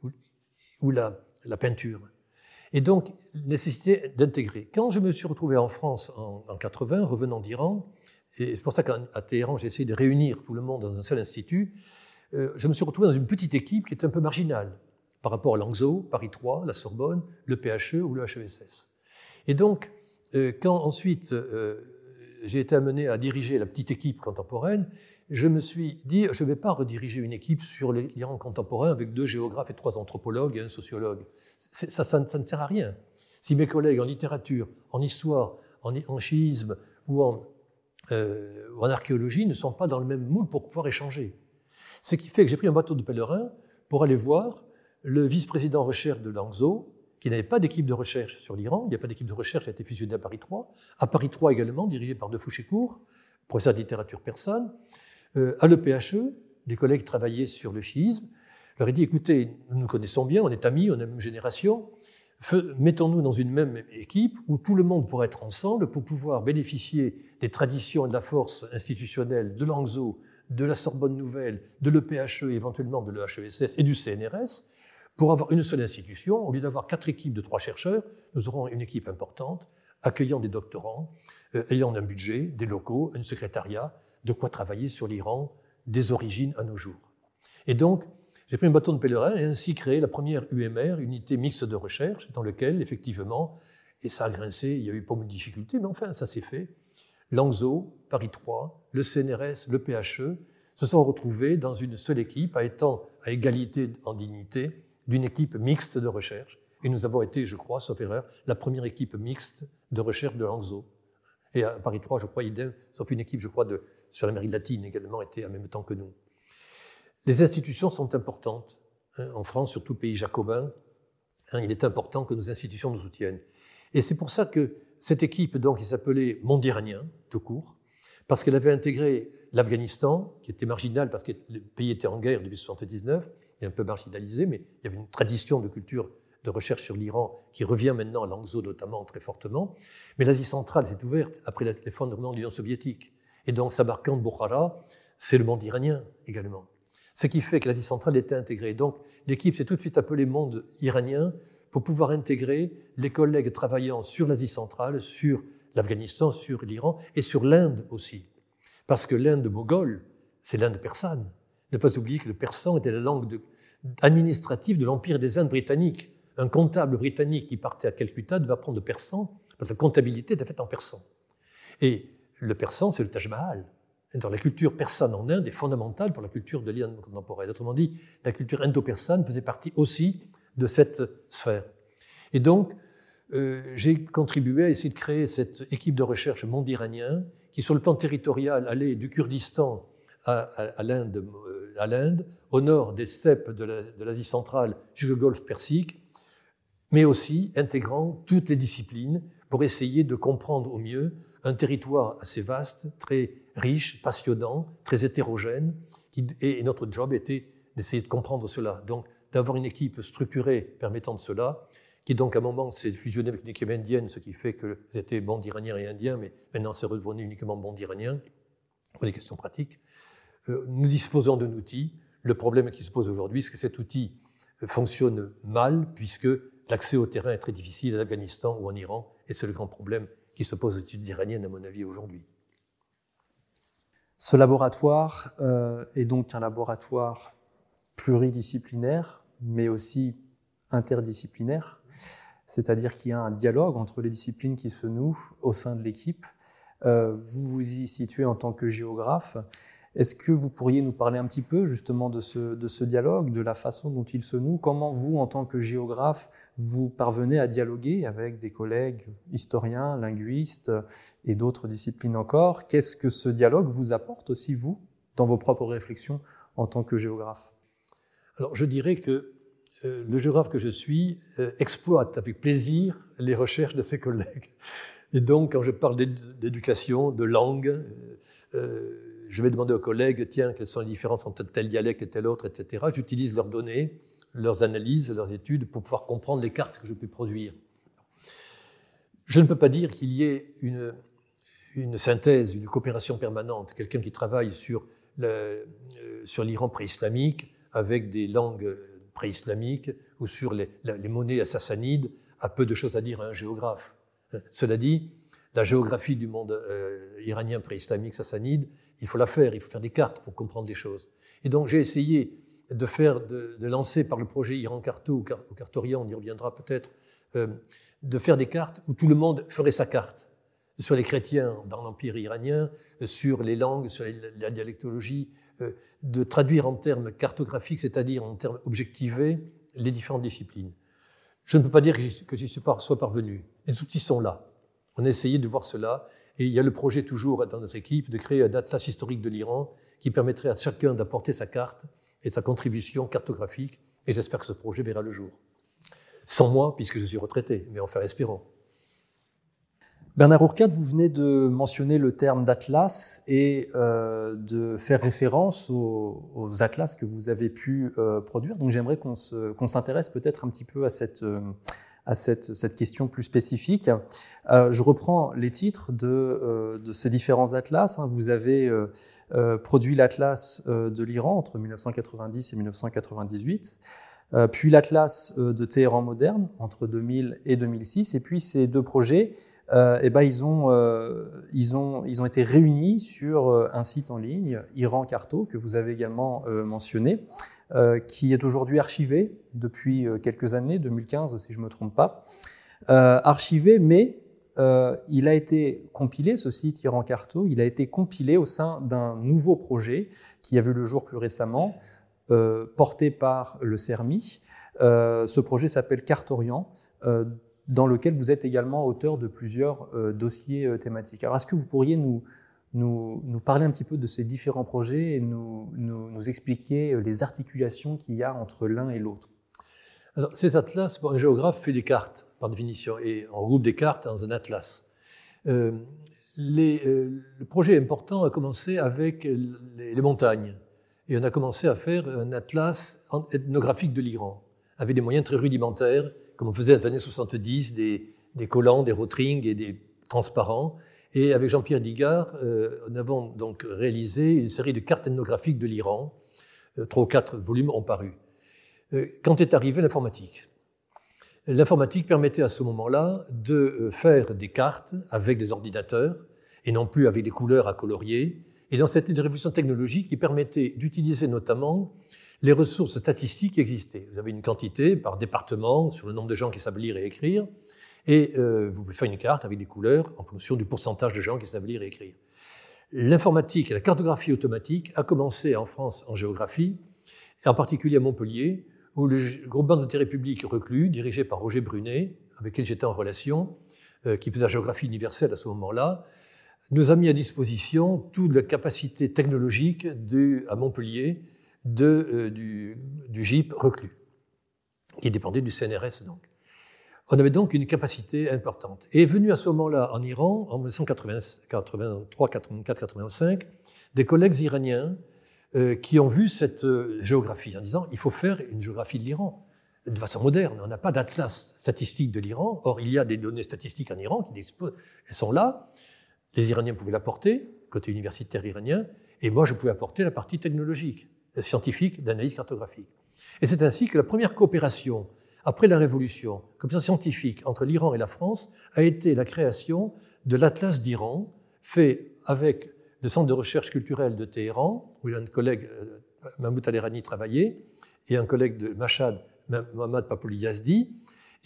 la, la peinture. Et donc, nécessité d'intégrer. Quand je me suis retrouvé en France en, en 80, revenant d'Iran, et c'est pour ça qu'à Téhéran, j'ai essayé de réunir tout le monde dans un seul institut, euh, je me suis retrouvé dans une petite équipe qui était un peu marginale par rapport à Langso, Paris 3, la Sorbonne, le PHE ou le HESS. Et donc, euh, quand ensuite euh, j'ai été amené à diriger la petite équipe contemporaine, je me suis dit, je ne vais pas rediriger une équipe sur l'Iran contemporain avec deux géographes et trois anthropologues et un sociologue. Ça, ne sert à rien. Si mes collègues en littérature, en histoire, en, en chiisme ou en, euh, archéologie ne sont pas dans le même moule pour pouvoir échanger. Ce qui fait que j'ai pris un bateau de pèlerin pour aller voir le vice-président recherche de Langzhou, qui n'avait pas d'équipe de recherche sur l'Iran, il n'y a pas d'équipe de recherche, a été fusionné à Paris 3, à Paris 3 également, dirigé par De Fouchécourt, professeur de littérature persane, euh, à l'EPHE, des collègues travaillaient sur le chiisme, leur ai dit, écoutez, nous nous connaissons bien, on est amis, on est même génération, mettons-nous dans une même équipe où tout le monde pourra être ensemble pour pouvoir bénéficier des traditions et de la force institutionnelle de Langzhou, de la Sorbonne Nouvelle, de l'EPHE, éventuellement de l'EHESS et du CNRS, pour avoir une seule institution. Au lieu d'avoir quatre équipes de trois chercheurs, nous aurons une équipe importante, accueillant des doctorants, euh, ayant un budget, des locaux, un secrétariat, de quoi travailler sur l'Iran des origines à nos jours. Et donc, j'ai pris un bâton de pèlerin et ainsi créé la première UMR, unité mixte de recherche, dans laquelle, effectivement, et ça a grincé, il y a eu pas mal de difficultés, mais enfin, ça s'est fait. Langzo, Paris 3, le CNRS, le PHE se sont retrouvés dans une seule équipe, à étant à égalité en dignité d'une équipe mixte de recherche. Et nous avons été, je crois, sauf erreur, la première équipe mixte de recherche de Langzo. Et à Paris 3, je crois, idem, sauf une équipe, je crois, de, sur l'Amérique latine également, était en même temps que nous. Les institutions sont importantes. Hein, en France, surtout pays jacobin, hein, il est important que nos institutions nous soutiennent. Et c'est pour ça que cette équipe, donc, qui s'appelait Mondiranien, tout court, parce qu'elle avait intégré l'Afghanistan, qui était marginal parce que le pays était en guerre depuis 1979, et un peu marginalisé, mais il y avait une tradition de culture de recherche sur l'Iran qui revient maintenant à Langzhou notamment très fortement. Mais l'Asie centrale s'est ouverte après l'effondrement de l'Union soviétique. Et donc Samarkand, Bukhara, c'est le monde iranien également. Ce qui fait que l'Asie centrale était intégrée. Donc l'équipe s'est tout de suite appelée monde iranien pour pouvoir intégrer les collègues travaillant sur l'Asie centrale, sur l'Afghanistan, sur l'Iran et sur l'Inde aussi. Parce que l'Inde moghole, c'est l'Inde persane. Ne pas oublier que le persan était la langue administrative de l'Empire des Indes britanniques. Un comptable britannique qui partait à Calcutta devait apprendre le persan, parce que la comptabilité était faite en persan. Et le persan, c'est le Taj Mahal dans la culture persane en Inde est fondamentale pour la culture de l'Inde contemporaine. Autrement dit, la culture indo-persane faisait partie aussi de cette sphère. Et donc, euh, j'ai contribué à essayer de créer cette équipe de recherche monde iranien qui, sur le plan territorial, allait du Kurdistan à, à l'Inde, au nord des steppes de l'Asie centrale jusqu'au golfe Persique, mais aussi intégrant toutes les disciplines pour essayer de comprendre au mieux un territoire assez vaste, très riche, passionnant, très hétérogène, et notre job était d'essayer de comprendre cela. Donc, d'avoir une équipe structurée permettant de cela, qui donc à un moment s'est fusionnée avec une équipe indienne, ce qui fait que c'était bande iraniens et indiens, mais maintenant c'est redevenu uniquement bande iranien, pour des questions pratiques. Euh, nous disposons d'un outil. Le problème qui se pose aujourd'hui, c'est que cet outil fonctionne mal, puisque l'accès au terrain est très difficile en Afghanistan ou en Iran, et c'est le grand problème qui se pose aux études iraniennes, à mon avis, aujourd'hui. Ce laboratoire euh, est donc un laboratoire pluridisciplinaire, mais aussi interdisciplinaire, c'est-à-dire qu'il y a un dialogue entre les disciplines qui se nouent au sein de l'équipe. Euh, vous vous y situez en tant que géographe. Est-ce que vous pourriez nous parler un petit peu justement de ce, dialogue, de la façon dont il se noue? Comment vous, en tant que géographe, vous parvenez à dialoguer avec des collègues historiens, linguistes et d'autres disciplines encore? Qu'est-ce que ce dialogue vous apporte aussi, vous, dans vos propres réflexions en tant que géographe? Alors, je dirais que euh, le géographe que je suis euh, exploite avec plaisir les recherches de ses collègues. Et donc, quand je parle d'éducation, de langue, euh, je vais demander aux collègues, tiens, quelles sont les différences entre tel dialecte et tel autre, etc. J'utilise leurs données, leurs analyses, leurs études pour pouvoir comprendre les cartes que je peux produire. Je ne peux pas dire qu'il y ait une, synthèse, une coopération permanente, quelqu'un qui travaille sur euh, l'Iran pré-islamique avec des langues pré-islamiques ou sur les, les monnaies sassanides a peu de choses à dire à un géographe. Cela dit, la géographie du monde euh, iranien pré-islamique sassanide il faut la faire, il faut faire des cartes pour comprendre des choses. Et donc j'ai essayé de faire, de, lancer par le projet Iran Carto ou, Cartorian, on y reviendra peut-être, euh, de faire des cartes où tout le monde ferait sa carte sur les chrétiens dans l'empire iranien, sur les langues, sur la dialectologie, euh, de traduire en termes cartographiques, c'est-à-dire en termes objectivés, les différentes disciplines. Je ne peux pas dire que j'y sois parvenu. Les outils sont là. On a essayé de voir cela et il y a le projet toujours dans notre équipe de créer un atlas historique de l'Iran qui permettrait à chacun d'apporter sa carte et sa contribution cartographique, et j'espère que ce projet verra le jour. Sans moi, puisque je suis retraité, mais enfin espérons. Bernard Ourcade, vous venez de mentionner le terme d'atlas et euh, de faire référence aux, atlas que vous avez pu euh, produire. Donc j'aimerais qu'on s'intéresse peut-être un petit peu à cette, euh, à cette, question plus spécifique. je reprends les titres de, de ces différents atlas. Hein. Vous avez produit l'atlas de l'Iran entre 1990 et 1998. puis l'Atlas de Téhéran moderne entre 2000 et 2006, et puis ces deux projets euh, eh ben, ils, ont, euh, été réunis sur euh, un site en ligne, Iran Carto, que vous avez également mentionné, qui est aujourd'hui archivé depuis quelques années, 2015 si je ne me trompe pas. archivé, mais il a été compilé, ce site Iran Carto, il a été compilé au sein d'un nouveau projet qui a vu le jour plus récemment, porté par le CERMI. ce projet s'appelle Cartorient dans lequel vous êtes également auteur de plusieurs euh, dossiers euh, thématiques. Alors, est-ce que vous pourriez nous, nous, parler un petit peu de ces différents projets et nous, nous, expliquer euh, les articulations qu'il y a entre l'un et l'autre Alors, ces atlas, un géographe fait des cartes, par définition, et on regroupe des cartes dans un atlas. les, le projet important a commencé avec les, montagnes, et on a commencé à faire un atlas ethnographique de l'Iran, avec des moyens très rudimentaires, comme on faisait dans les années 70, des, collants, des rotrings et des transparents. Et avec Jean-Pierre Digard, euh, nous avons donc réalisé une série de cartes ethnographiques de l'Iran. Euh, trois ou quatre volumes ont paru. Euh, quand est arrivée l'informatique? L'informatique permettait à ce moment-là de faire des cartes avec des ordinateurs et non plus avec des couleurs à colorier. Et dans cette révolution technologique qui permettait d'utiliser notamment les ressources statistiques existaient. Vous avez une quantité par département sur le nombre de gens qui savent lire et écrire, et euh, vous pouvez faire une carte avec des couleurs en fonction du pourcentage de gens qui savent lire et écrire. L'informatique et la cartographie automatique a commencé en France en géographie, et en particulier à Montpellier, où le groupement d'intérêt public reclus, dirigé par Roger Brunet, avec qui j'étais en relation, euh, qui faisait la géographie universelle à ce moment-là, nous a mis à disposition toute la capacité technologique à Montpellier euh, du, du, GIP reclus, qui dépendait du CNRS donc. On avait donc une capacité importante. Et venu à ce moment-là en Iran, en 1983, 84, 85, des collègues iraniens euh, qui ont vu cette euh, géographie en disant il faut faire une géographie de l'Iran de façon moderne. On n'a pas d'atlas statistique de l'Iran. Or, il y a des données statistiques en Iran qui elles sont là. Les Iraniens pouvaient l'apporter, côté universitaire iranien, et moi, je pouvais apporter la partie technologique scientifique d'analyse cartographique. Et c'est ainsi que la première coopération après la Révolution, coopération scientifique entre l'Iran et la France, a été la création de l'Atlas d'Iran, fait avec le Centre de recherche culturelle de Téhéran, où un collègue, euh, Mahmoud Alerani, travaillait, et un collègue de Machad, Mohamed Papouli Yazdi,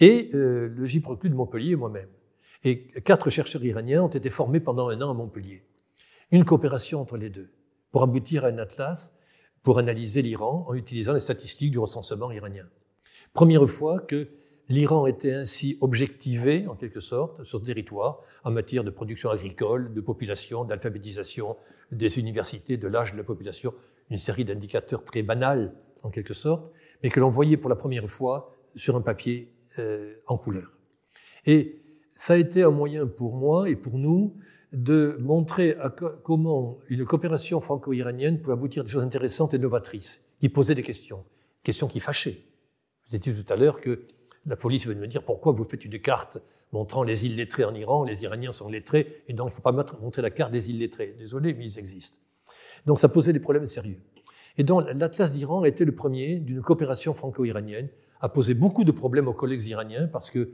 et euh, le JIPROCLU de Montpellier et moi-même. Et quatre chercheurs iraniens ont été formés pendant un an à Montpellier. Une coopération entre les deux, pour aboutir à un atlas pour analyser l'Iran en utilisant les statistiques du recensement iranien. Première fois que l'Iran était ainsi objectivé, en quelque sorte, sur ce territoire, en matière de production agricole, de population, d'alphabétisation, des universités, de l'âge de la population, une série d'indicateurs très banals, en quelque sorte, mais que l'on voyait pour la première fois sur un papier euh, en couleur. Et ça a été un moyen pour moi et pour nous de montrer comment une coopération franco-iranienne peut aboutir à des choses intéressantes et novatrices, qui posaient des questions, questions qui fâchaient. Vous étiez tout à l'heure que la police venait me dire pourquoi vous faites une carte montrant les îles lettrées en Iran, les Iraniens sont lettrés, et donc il ne faut pas montrer la carte des îles lettrées. Désolé, mais ils existent. Donc ça posait des problèmes sérieux. Et donc l'Atlas d'Iran été le premier d'une coopération franco-iranienne, a posé beaucoup de problèmes aux collègues iraniens parce que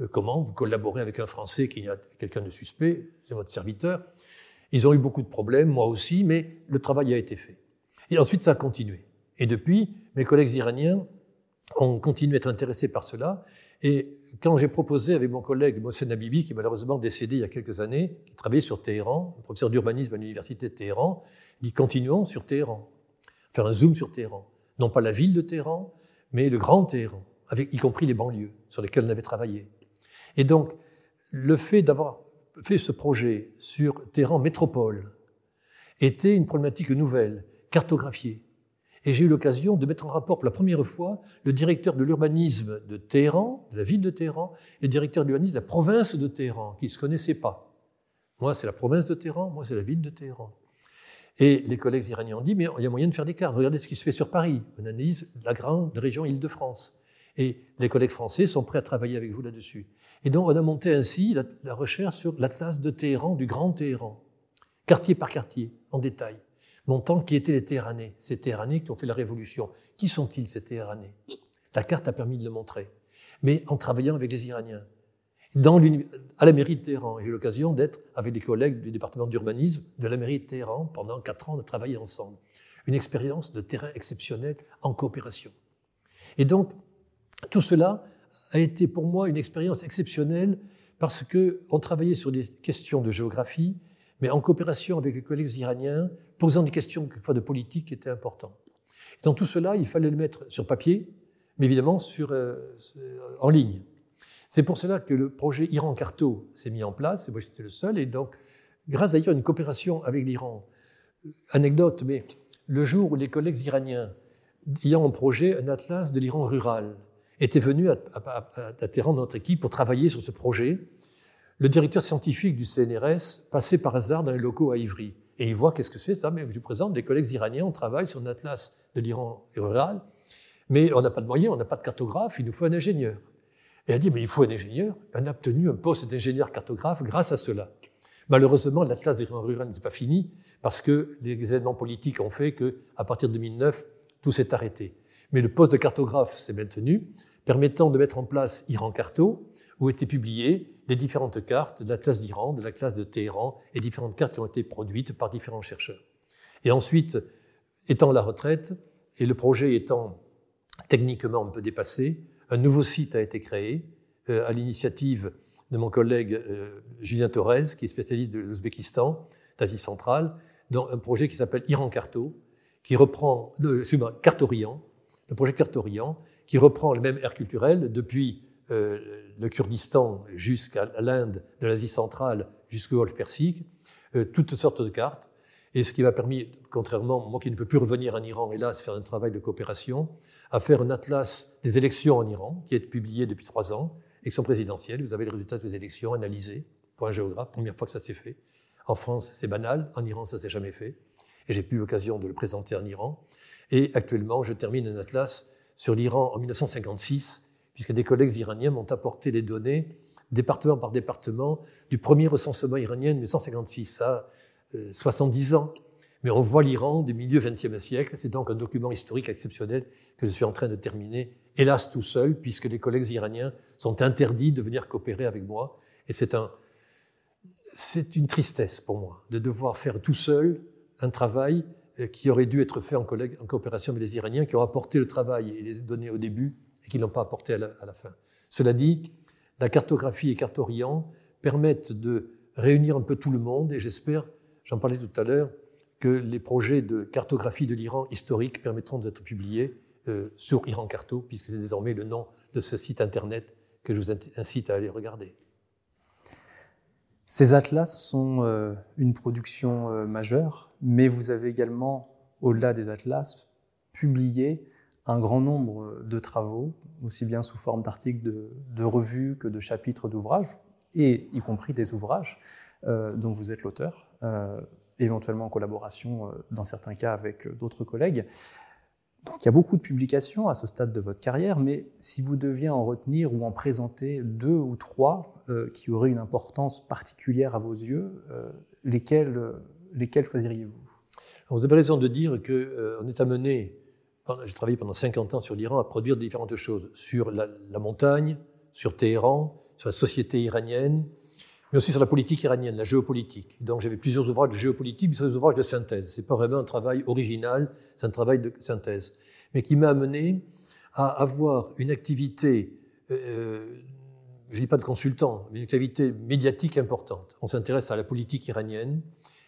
euh, comment vous collaborez avec un Français qui a quelqu'un de suspect, c'est votre serviteur. Ils ont eu beaucoup de problèmes, moi aussi, mais le travail a été fait. Et ensuite, ça a continué. Et depuis, mes collègues iraniens ont continué à être intéressés par cela. Et quand j'ai proposé avec mon collègue Mohsen Habibi, qui est malheureusement décédé il y a quelques années, qui travaillait sur Téhéran, professeur d'urbanisme à l'université de Téhéran, dit continuons sur Téhéran, faire un zoom sur Téhéran. Non pas la ville de Téhéran, mais le grand Téhéran, avec, y compris les banlieues sur lesquelles on avait travaillé. Et donc, le fait d'avoir fait ce projet sur Téhéran métropole était une problématique nouvelle, cartographiée. Et j'ai eu l'occasion de mettre en rapport pour la première fois le directeur de l'urbanisme de Téhéran, de la ville de Téhéran, et le directeur de l'urbanisme de la province de Téhéran, qui ne se connaissaient pas. Moi, c'est la province de Téhéran, moi, c'est la ville de Téhéran. Et les collègues iraniens ont dit, mais il y a moyen de faire des cartes. Regardez ce qui se fait sur Paris. On analyse la grande région Île-de-France. Et les collègues français sont prêts à travailler avec vous là-dessus. Et donc, on a monté ainsi la, la recherche sur l'Atlas de Téhéran, du Grand Téhéran, quartier par quartier, en détail montant qui étaient les Téhéranais, ces Téhéranais qui ont fait la révolution. Qui sont-ils, ces Téhéranais? La carte a permis de le montrer, mais en travaillant avec les Iraniens. À la mairie de Téhéran, j'ai eu l'occasion d'être avec des collègues du département d'urbanisme de la mairie de Téhéran pendant quatre ans, de travailler ensemble. Une expérience de terrain exceptionnelle en coopération. Et donc, tout cela a été pour moi une expérience exceptionnelle parce qu'on travaillait sur des questions de géographie, mais en coopération avec les collègues iraniens, posant des questions quelquefois de politique qui étaient importantes. dans tout cela, il fallait le mettre sur papier, mais évidemment euh, en ligne. C'est pour cela que le projet Iran-Carto s'est mis en place, et moi j'étais le seul, et donc, grâce d'ailleurs à une coopération avec l'Iran, anecdote, mais le jour où les collègues iraniens, ayant en projet un atlas de l'Iran rural, étaient venus à, à, à notre équipe, pour travailler sur ce projet, le directeur scientifique du CNRS passait par hasard dans les locaux à Ivry. Et il voit qu'est-ce que c'est ça Mais je lui présente des collègues iraniens, on travaille sur un atlas de l'Iran rural, mais on n'a pas de moyens, on n'a pas de cartographe, il nous faut un ingénieur. Et elle dit, mais il faut un ingénieur. On a obtenu un poste d'ingénieur cartographe grâce à cela. Malheureusement, l'atlas de l'Iran rural n'est pas fini parce que les événements politiques ont fait que, à partir de 2009, tout s'est arrêté. Mais le poste de cartographe s'est maintenu, permettant de mettre en place Iran Carto, où étaient publiées les différentes cartes de la classe d'Iran, de la classe de Téhéran, et différentes cartes qui ont été produites par différents chercheurs. Et ensuite, étant la retraite, et le projet étant techniquement un peu dépassé, un nouveau site a été créé euh, à l'initiative de mon collègue euh, Julien Torres, qui est spécialiste de l'Ouzbékistan, d'Asie centrale, dans un projet qui s'appelle Iran Carto, qui reprend, euh, Cartorian, le projet Cartorian, qui reprend le même air culturel depuis euh, le Kurdistan jusqu'à l'Inde, de l'Asie centrale jusqu'au Golfe Persique, euh, toutes sortes de cartes. Et ce qui m'a permis, contrairement, moi qui ne peux plus revenir en Iran, hélas, faire un travail de coopération, à faire un atlas des élections en Iran, qui est publié depuis trois ans, élection présidentielle. Vous avez le résultat des élections analysés pour un géographe, première fois que ça s'est fait. En France, c'est banal, en Iran, ça s'est jamais fait. Et j'ai eu l'occasion de le présenter en Iran. Et actuellement, je termine un atlas sur l'Iran en 1956, puisque des collègues iraniens m'ont apporté les données, département par département, du premier recensement iranien de 1956, ça, 70 ans. Mais on voit l'Iran du milieu XXe siècle, c'est donc un document historique exceptionnel que je suis en train de terminer, hélas tout seul, puisque les collègues iraniens sont interdits de venir coopérer avec moi. Et c'est un, c'est une tristesse pour moi de devoir faire tout seul un travail euh, qui aurait dû être fait en coopération avec les Iraniens, qui ont apporté le travail et les données au début, et qui ne l'ont pas apporté à la, fin. Cela dit, la cartographie et Cartorian permettent de réunir un peu tout le monde et j'espère, j'en parlais tout à l'heure, que les projets de cartographie de l'Iran historique permettront d'être publiés euh, sur Iran Carto, puisque c'est désormais le nom de ce site internet que je vous incite à aller regarder. Ces atlas sont euh, une production euh, majeure, mais vous avez également, au-delà des atlas, publié un grand nombre de travaux, aussi bien sous forme d'articles de, revues que de chapitres d'ouvrages, et y compris des ouvrages euh, dont vous êtes l'auteur, euh, éventuellement en collaboration, euh, dans certains cas, avec d'autres collègues. Donc il y a beaucoup de publications à ce stade de votre carrière, mais si vous deviez en retenir ou en présenter deux ou trois qui auraient une importance particulière à vos yeux, lesquels, lesquels choisiriez-vous? Vous avez raison de dire qu'on est amené j'ai travaillé pendant 50 ans sur l'Iran à produire différentes choses, sur la, montagne, sur Téhéran, sur la société iranienne, mais aussi sur la politique iranienne, la géopolitique. Donc j'avais plusieurs ouvrages de géopolitique, mais des ouvrages de synthèse. Ce n'est pas vraiment un travail original, c'est un travail de synthèse, mais qui m'a amené à avoir une activité, euh, je ne dis pas de consultant, mais une activité médiatique importante. On s'intéresse à la politique iranienne,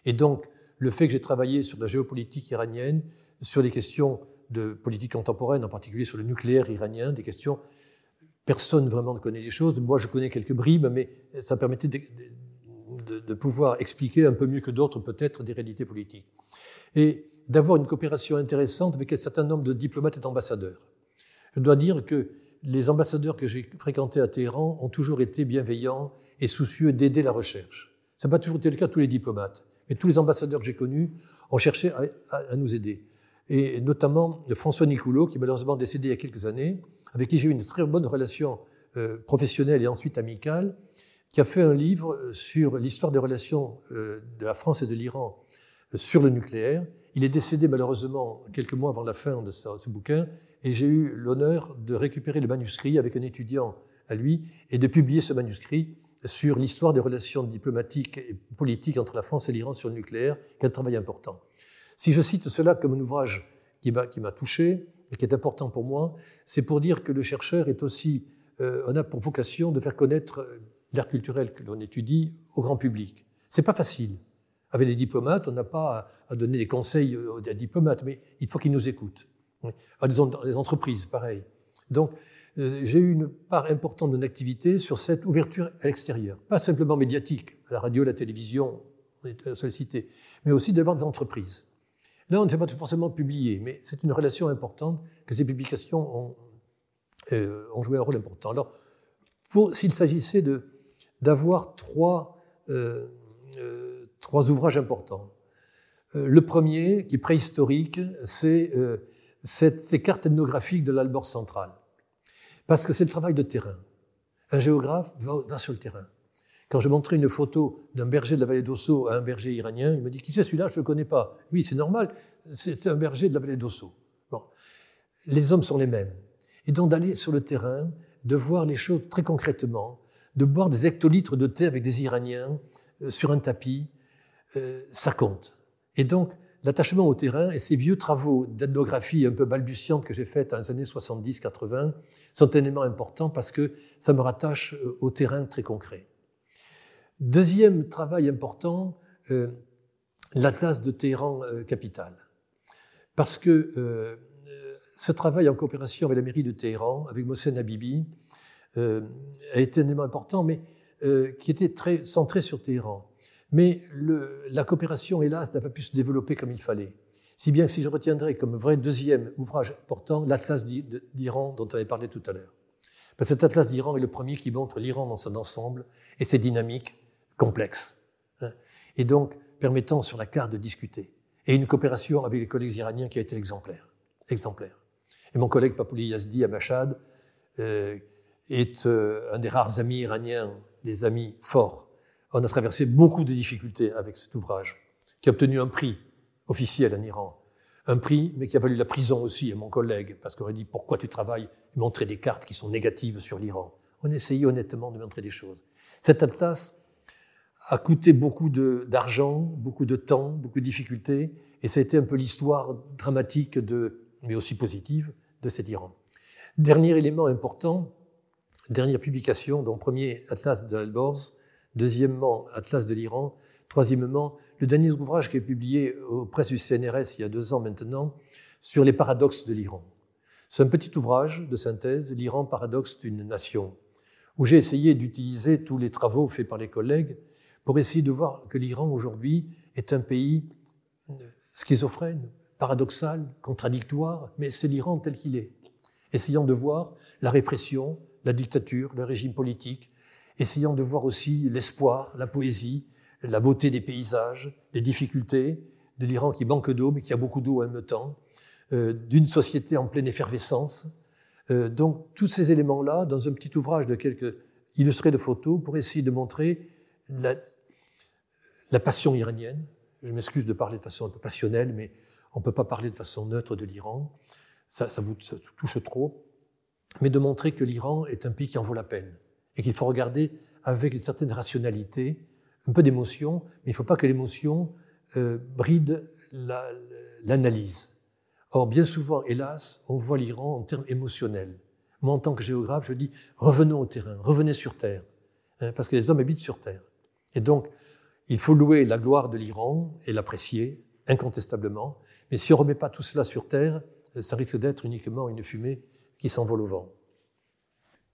et donc le fait que j'ai travaillé sur la géopolitique iranienne, sur les questions de politique contemporaine, en particulier sur le nucléaire iranien, des questions. Personne vraiment ne connaît les choses. Moi, je connais quelques bribes, mais ça permettait de, pouvoir expliquer un peu mieux que d'autres peut-être des réalités politiques. Et d'avoir une coopération intéressante avec un certain nombre de diplomates et d'ambassadeurs. Je dois dire que les ambassadeurs que j'ai fréquentés à Téhéran ont toujours été bienveillants et soucieux d'aider la recherche. Ça n'a pas toujours été le cas de tous les diplomates, mais tous les ambassadeurs que j'ai connus ont cherché à, nous aider. Et notamment François Nicoulot, qui est malheureusement décédé il y a quelques années, avec qui j'ai eu une très bonne relation euh, professionnelle et ensuite amicale, qui a fait un livre sur l'histoire des relations euh, de la France et de l'Iran euh, sur le nucléaire. Il est décédé malheureusement quelques mois avant la fin de ce bouquin, et j'ai eu l'honneur de récupérer le manuscrit avec un étudiant à lui et de publier ce manuscrit sur l'histoire des relations diplomatiques et politiques entre la France et l'Iran sur le nucléaire, qui est un travail important. Si je cite cela comme un ouvrage qui m'a touché et qui est important pour moi, c'est pour dire que le chercheur est aussi, euh, on a pour vocation de faire connaître euh, l'art culturel que l'on étudie au grand public. C'est pas facile. Avec des diplomates, on n'a pas à donner des conseils aux diplomates, mais il faut qu'ils nous écoutent. À des entreprises, pareil. Donc, euh, j'ai eu une part importante de mon activité sur cette ouverture à l'extérieur. Pas simplement médiatique, la radio, la télévision, on est sollicité, mais aussi d'avoir des entreprises. Là, on ne s'est pas forcément publié, mais c'est une relation importante que ces publications ont, euh, joué un rôle important. Alors, s'il s'agissait d'avoir trois, euh, trois ouvrages importants, le premier, qui est préhistorique, c'est ces cartes ethnographiques de l'Albor central. Parce que c'est le travail de terrain. Un géographe va, sur le terrain. Quand je montrais une photo d'un berger de la vallée d'Osso à un berger iranien, il me dit Qui c'est celui-là? Je ne le connais pas. Oui, c'est normal, c'est un berger de la vallée d'Osso. Bon. Les hommes sont les mêmes. Et donc d'aller sur le terrain, de voir les choses très concrètement, de boire des hectolitres de thé avec des Iraniens euh, sur un tapis, euh, ça compte. Et donc, l'attachement au terrain et ces vieux travaux d'ethnographie un peu balbutiante que j'ai faits dans les années 70-80 sont un élément important parce que ça me rattache euh, au terrain très concret. Deuxième travail important, euh, l'Atlas de Téhéran euh, capitale. Parce que ce travail en coopération avec la mairie de Téhéran, avec Mohsen Habibi, a été un élément important, mais qui était très centré sur Téhéran. Mais la coopération, hélas, n'a pas pu se développer comme il fallait. Si bien que si je retiendrai comme vrai deuxième ouvrage important l'Atlas d'Iran dont on avait parlé tout à l'heure. cet Atlas d'Iran est le premier qui montre l'Iran dans son ensemble et ses dynamiques complexes. Hein. et donc permettant sur la carte de discuter. Et une coopération avec les collègues iraniens qui a été exemplaire. exemplaire. Et mon collègue Papouli Yazdi à Machad euh, est euh, un des rares amis iraniens, des amis forts on a traversé beaucoup de difficultés avec cet ouvrage, qui a obtenu un prix officiel en Iran. Un prix, mais qui a valu la prison aussi à mon collègue, parce qu'on aurait dit pourquoi tu travailles et montrer des cartes qui sont négatives sur l'Iran? On essayait honnêtement de montrer des choses. Cet atlas a coûté beaucoup d'argent, beaucoup de temps, beaucoup de difficultés, et ça a été un peu l'histoire dramatique, mais aussi positive, de cet Iran. Dernier élément important, dernière publication, donc premier atlas de Alborz, Deuxièmement, Atlas de l'Iran. Troisièmement, le dernier ouvrage qui est publié aux presses du CNRS il y a deux ans maintenant sur les paradoxes de l'Iran. C'est un petit ouvrage de synthèse, L'Iran, paradoxe d'une nation, où j'ai essayé d'utiliser tous les travaux faits par les collègues pour essayer de voir que l'Iran aujourd'hui est un pays schizophrène, paradoxal, contradictoire, mais c'est l'Iran tel qu'il est. Essayant de voir la répression, la dictature, le régime politique, essayant de voir aussi l'espoir, la poésie, la beauté des paysages, les difficultés de l'Iran qui manque d'eau, mais qui a beaucoup d'eau en même temps, euh, d'une société en pleine effervescence. Euh, donc tous ces éléments-là, dans un petit ouvrage de quelques illustrés de photos, pour essayer de montrer la, la passion iranienne. Je m'excuse de parler de façon un peu passionnelle, mais on ne peut pas parler de façon neutre de l'Iran. Ça, vous touche trop. Mais de montrer que l'Iran est un pays qui en vaut la peine et qu'il faut regarder avec une certaine rationalité, un peu d'émotion, mais il ne faut pas que l'émotion euh, bride l'analyse. Or, bien souvent, hélas, on voit l'Iran en termes émotionnels. Moi, en tant que géographe, je dis revenons au terrain, revenez sur Terre, hein, parce que les hommes habitent sur Terre. Et donc, il faut louer la gloire de l'Iran et l'apprécier, incontestablement, mais si on ne remet pas tout cela sur Terre, ça risque d'être uniquement une fumée qui s'envole au vent.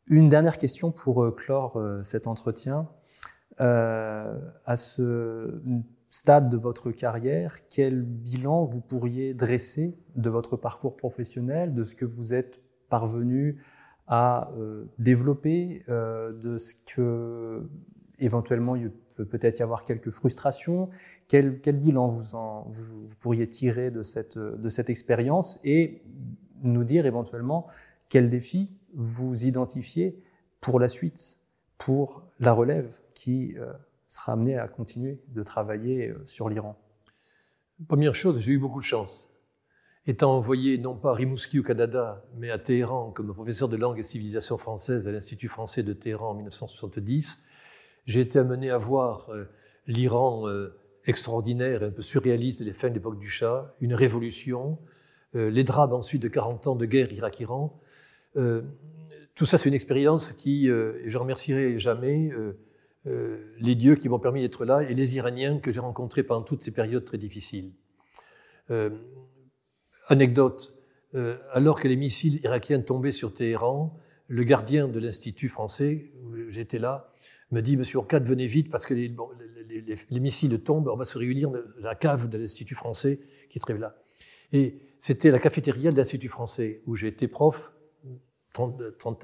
Une dernière question pour euh, clore euh, cet entretien. à ce stade de votre carrière, quel bilan vous pourriez dresser de votre parcours professionnel, de ce que vous êtes parvenu à développer, de ce que éventuellement il peut peut-être y avoir quelques frustrations. Quel, bilan vous, pourriez tirer de cette, de cette expérience et nous dire éventuellement quels défis vous identifiez pour la suite, pour la relève qui euh, sera amenée à continuer de travailler euh, sur l'Iran? Première chose, j'ai eu beaucoup de chance. Étant envoyé non pas à Rimouski au Canada, mais à Téhéran comme professeur de langue et civilisation française à l'Institut français de Téhéran en 1970, j'ai été amené à voir euh, l'Iran euh, extraordinaire et un peu surréaliste des fins de l'époque du Shah, une révolution, euh, les drames ensuite de 40 ans de guerre Irak-Iran. tout ça, c'est une expérience qui, et je remercierai jamais les dieux qui m'ont permis d'être là et les Iraniens que j'ai rencontrés pendant toutes ces périodes très difficiles. anecdote, alors que les missiles irakiens tombaient sur Téhéran, le gardien de l'Institut français, j'étais là, me dit Monsieur Orcade, venez vite parce que les, missiles tombent, on va se réunir dans la cave de l'Institut français qui est très là. Et c'était la cafétéria de l'Institut français où été prof 30,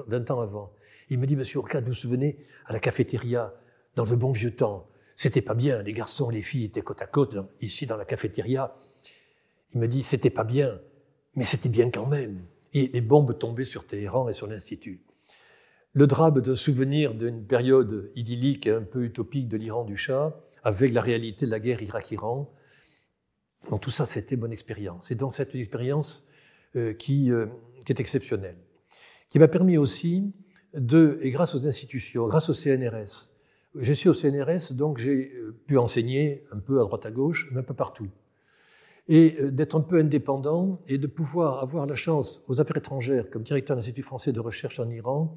20 ans avant. Il me dit Monsieur Orcade, vous vous souvenez, à la cafétéria, dans le bon vieux temps, c'était pas bien, les garçons, les filles étaient côte à côte, ici dans la cafétéria. Il me dit C'était pas bien, mais c'était bien quand même. Et les bombes tombaient sur Téhéran et sur l'Institut le drame d'un souvenir d'une période idyllique et un peu utopique de l'Iran du Shah, avec la réalité de la guerre Irak-Iran. Tout ça, c'était bonne expérience. C'est donc cette expérience euh, qui, euh, qui, est exceptionnelle, qui m'a permis aussi de, et grâce aux institutions, grâce au CNRS, je suis au CNRS, donc j'ai euh, pu enseigner un peu à droite à gauche, mais un peu partout. Et d'être un peu indépendant et de pouvoir avoir la chance aux affaires étrangères, comme directeur de l'Institut français de recherche en Iran,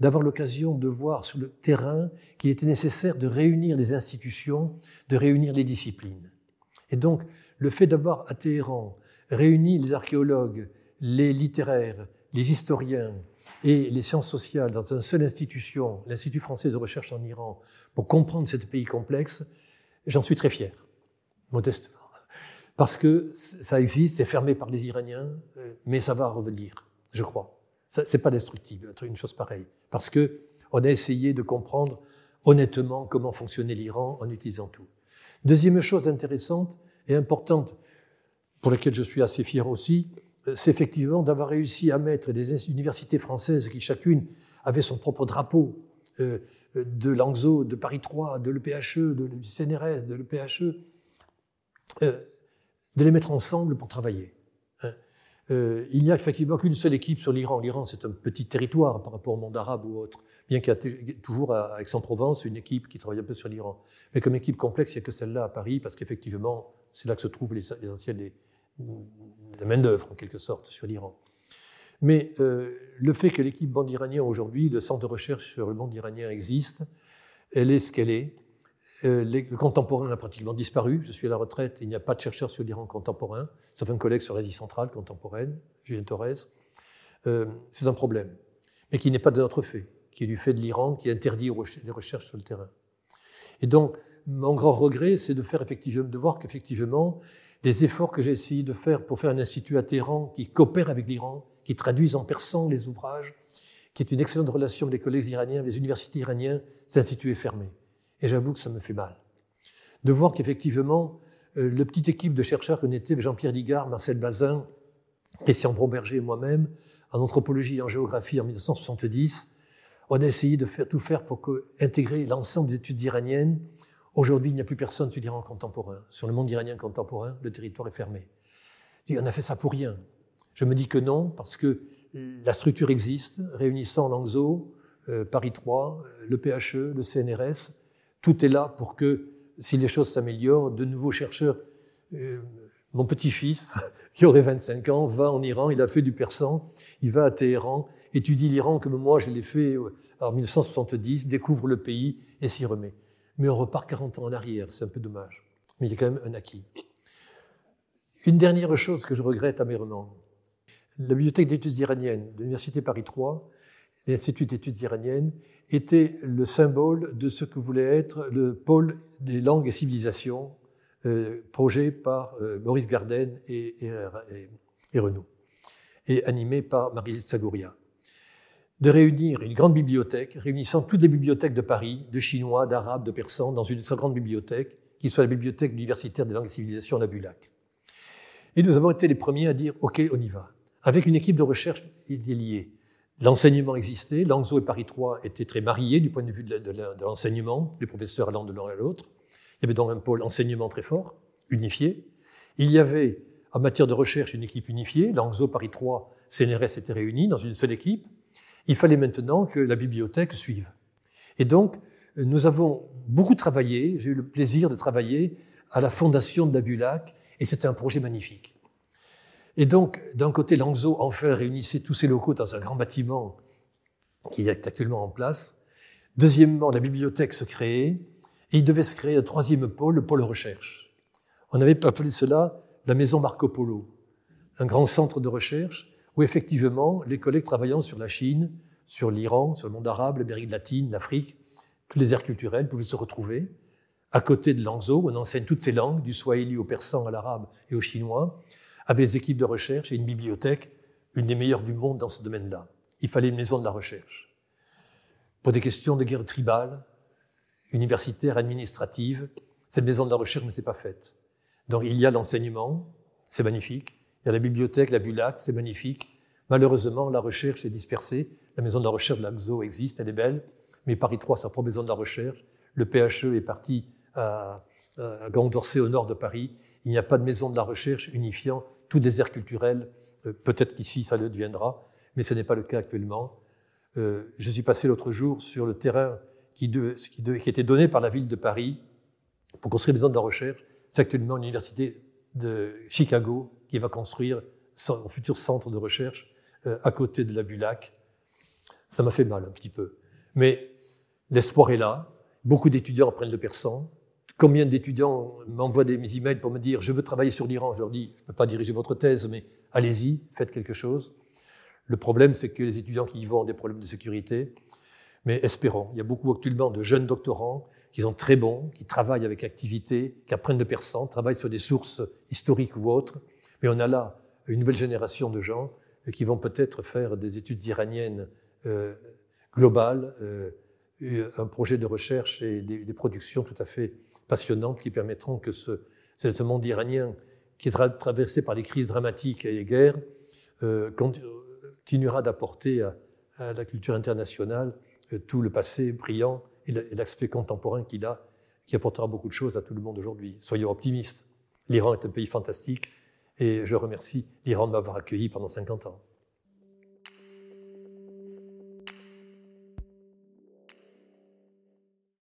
d'avoir l'occasion de voir sur le terrain qu'il était nécessaire de réunir les institutions, de réunir les disciplines. Et donc, le fait d'avoir à Téhéran réuni les archéologues, les littéraires, les historiens et les sciences sociales dans une seule institution, l'Institut français de recherche en Iran, pour comprendre ce pays complexe, j'en suis très fier, modestement. Parce que ça existe, c'est fermé par les Iraniens, euh, mais ça va revenir, je crois. C'est pas destructible, une chose pareille, parce que on a essayé de comprendre honnêtement comment fonctionnait l'Iran en utilisant tout. Deuxième chose intéressante et importante, pour laquelle je suis assez fier aussi, c'est effectivement d'avoir réussi à mettre des universités françaises qui chacune avait son propre drapeau, euh, de Langso, de Paris 3, de l'EPHE, de CNRS, de l'EPHE, euh, de les mettre ensemble pour travailler. Euh, il n'y a effectivement qu'une seule équipe sur l'Iran. L'Iran, c'est un petit territoire par rapport au monde arabe ou autre, bien qu'il y ait toujours à Aix-en-Provence une équipe qui travaille un peu sur l'Iran. Mais comme équipe complexe, il n'y a que celle-là à Paris, parce qu'effectivement, c'est là que se trouvent les, des, la main-d'œuvre, en quelque sorte, sur l'Iran. Mais euh, le fait que l'équipe bande iranien aujourd'hui, le centre de recherche sur le monde iranien existe, elle est ce qu'elle est. Euh, le contemporain a pratiquement disparu. Je suis à la retraite, il n'y a pas de chercheurs sur l'Iran contemporain, sauf un collègue sur l'Asie centrale contemporaine, Julien Torres. Euh, c'est un problème, mais qui n'est pas de notre fait, qui est du fait de l'Iran qui interdit les recherches sur le terrain. Et donc, mon grand regret, c'est de, faire effectivement, de voir qu'effectivement, les efforts que j'ai essayé de faire pour faire un institut à Téhéran qui coopère avec l'Iran, qui traduise en persan les ouvrages, qui est une excellente relation avec les collègues iraniens, les universités iraniennes, cet institut est fermé. Et j'avoue que ça me fait mal. De voir qu'effectivement, euh, la petite équipe de chercheurs qu'on était, Jean-Pierre Ligard, Marcel Bazin, Christian Bromberger et moi-même, en anthropologie et en géographie en 1970, on a essayé de faire, tout faire pour intégrer l'ensemble des études iraniennes. Aujourd'hui, il n'y a plus personne sur contemporain. Sur le monde iranien contemporain, le territoire est fermé. On a fait ça pour rien. Je me dis que non, parce que la structure existe, réunissant l'ANGZO, euh, Paris 3, le PHE, le CNRS, tout est là pour que, si les choses s'améliorent, de nouveaux chercheurs, euh, mon petit-fils, qui aurait 25 ans, va en Iran, il a fait du persan, il va à Téhéran, étudie l'Iran comme moi je l'ai fait euh, en 1970, découvre le pays et s'y remet. Mais on repart 40 ans en arrière, c'est un peu dommage. Mais il y a quand même un acquis. Une dernière chose que je regrette amèrement. La bibliothèque d'études iraniennes de l'Université Paris 3 l'Institut d'études iraniennes, était le symbole de ce que voulait être le pôle des langues et civilisations, euh, projet par euh, Maurice Garden et, et, Renaud, et animé par Marie-Lise Sagouria. De réunir une grande bibliothèque, réunissant toutes les bibliothèques de Paris, de chinois, d'arabes, de persans, dans une grande bibliothèque, qui soit la bibliothèque universitaire des langues et civilisations à Bulac. Et nous avons été les premiers à dire OK, on y va. Avec une équipe de recherche liée. L'enseignement existait, Langzhou et Paris 3 étaient très mariés du point de vue de l'enseignement, les professeurs allant de l'un à l'autre. Il y avait donc un pôle enseignement très fort, unifié. Il y avait, en matière de recherche, une équipe unifiée. Langzhou, Paris 3, CNRS étaient réunis dans une seule équipe. Il fallait maintenant que la bibliothèque suive. Et donc, nous avons beaucoup travaillé, j'ai eu le plaisir de travailler à la fondation de la Bulac, et c'était un projet magnifique. Et donc, d'un côté, Langzhou enfin réunissait tous ses locaux dans un grand bâtiment qui est actuellement en place. Deuxièmement, la bibliothèque se créait et il devait se créer un troisième pôle, le pôle recherche. On avait appelé cela la maison Marco Polo, un grand centre de recherche où effectivement les collègues travaillant sur la Chine, sur l'Iran, sur le monde arabe, l'Amérique latine, l'Afrique, tous les aires culturelles pouvaient se retrouver. À côté de Langzhou, on enseigne toutes ces langues, du swahili au persan, à l'arabe et au chinois avait des équipes de recherche et une bibliothèque, une des meilleures du monde dans ce domaine-là. Il fallait une maison de la recherche. Pour des questions de guerre tribale, universitaire, administrative, cette maison de la recherche ne s'est pas faite. Donc il y a l'enseignement, c'est magnifique. Il y a la bibliothèque, la Bulac, c'est magnifique. Malheureusement, la recherche est dispersée. La maison de la recherche de l'AXO existe, elle est belle, mais Paris 3, sa propre maison de la recherche. Le PHE est parti à, à Grand d'Orsay, au nord de Paris. Il n'y a pas de maison de la recherche unifiant tout désert culturel. Euh, peut-être qu'ici, ça le deviendra, mais ce n'est pas le cas actuellement. Euh, je suis passé l'autre jour sur le terrain qui, était donné par la ville de Paris pour construire des zones de recherche. C'est actuellement l'université de Chicago qui va construire son futur centre de recherche euh, à côté de la Bulac. Ça m'a fait mal un petit peu. Mais l'espoir est là. Beaucoup d'étudiants apprennent le persan. Combien d'étudiants m'envoient des emails pour me dire je veux travailler sur l'Iran Je leur dis je ne peux pas diriger votre thèse, mais allez-y, faites quelque chose. Le problème, c'est que les étudiants qui y vont ont des problèmes de sécurité. Mais espérons. Il y a beaucoup actuellement de jeunes doctorants qui sont très bons, qui travaillent avec activité, qui apprennent de persan, travaillent sur des sources historiques ou autres. Mais on a là une nouvelle génération de gens qui vont peut-être faire des études iraniennes euh, globales, euh, un projet de recherche et des productions tout à fait passionnantes qui permettront que ce, monde iranien, qui est traversé par des crises dramatiques et les guerres, euh, continuera d'apporter à, la culture internationale euh, tout le passé brillant et l'aspect contemporain qu'il a, qui apportera beaucoup de choses à tout le monde aujourd'hui. Soyons optimistes. L'Iran est un pays fantastique et je remercie l'Iran de m'avoir accueilli pendant 50 ans.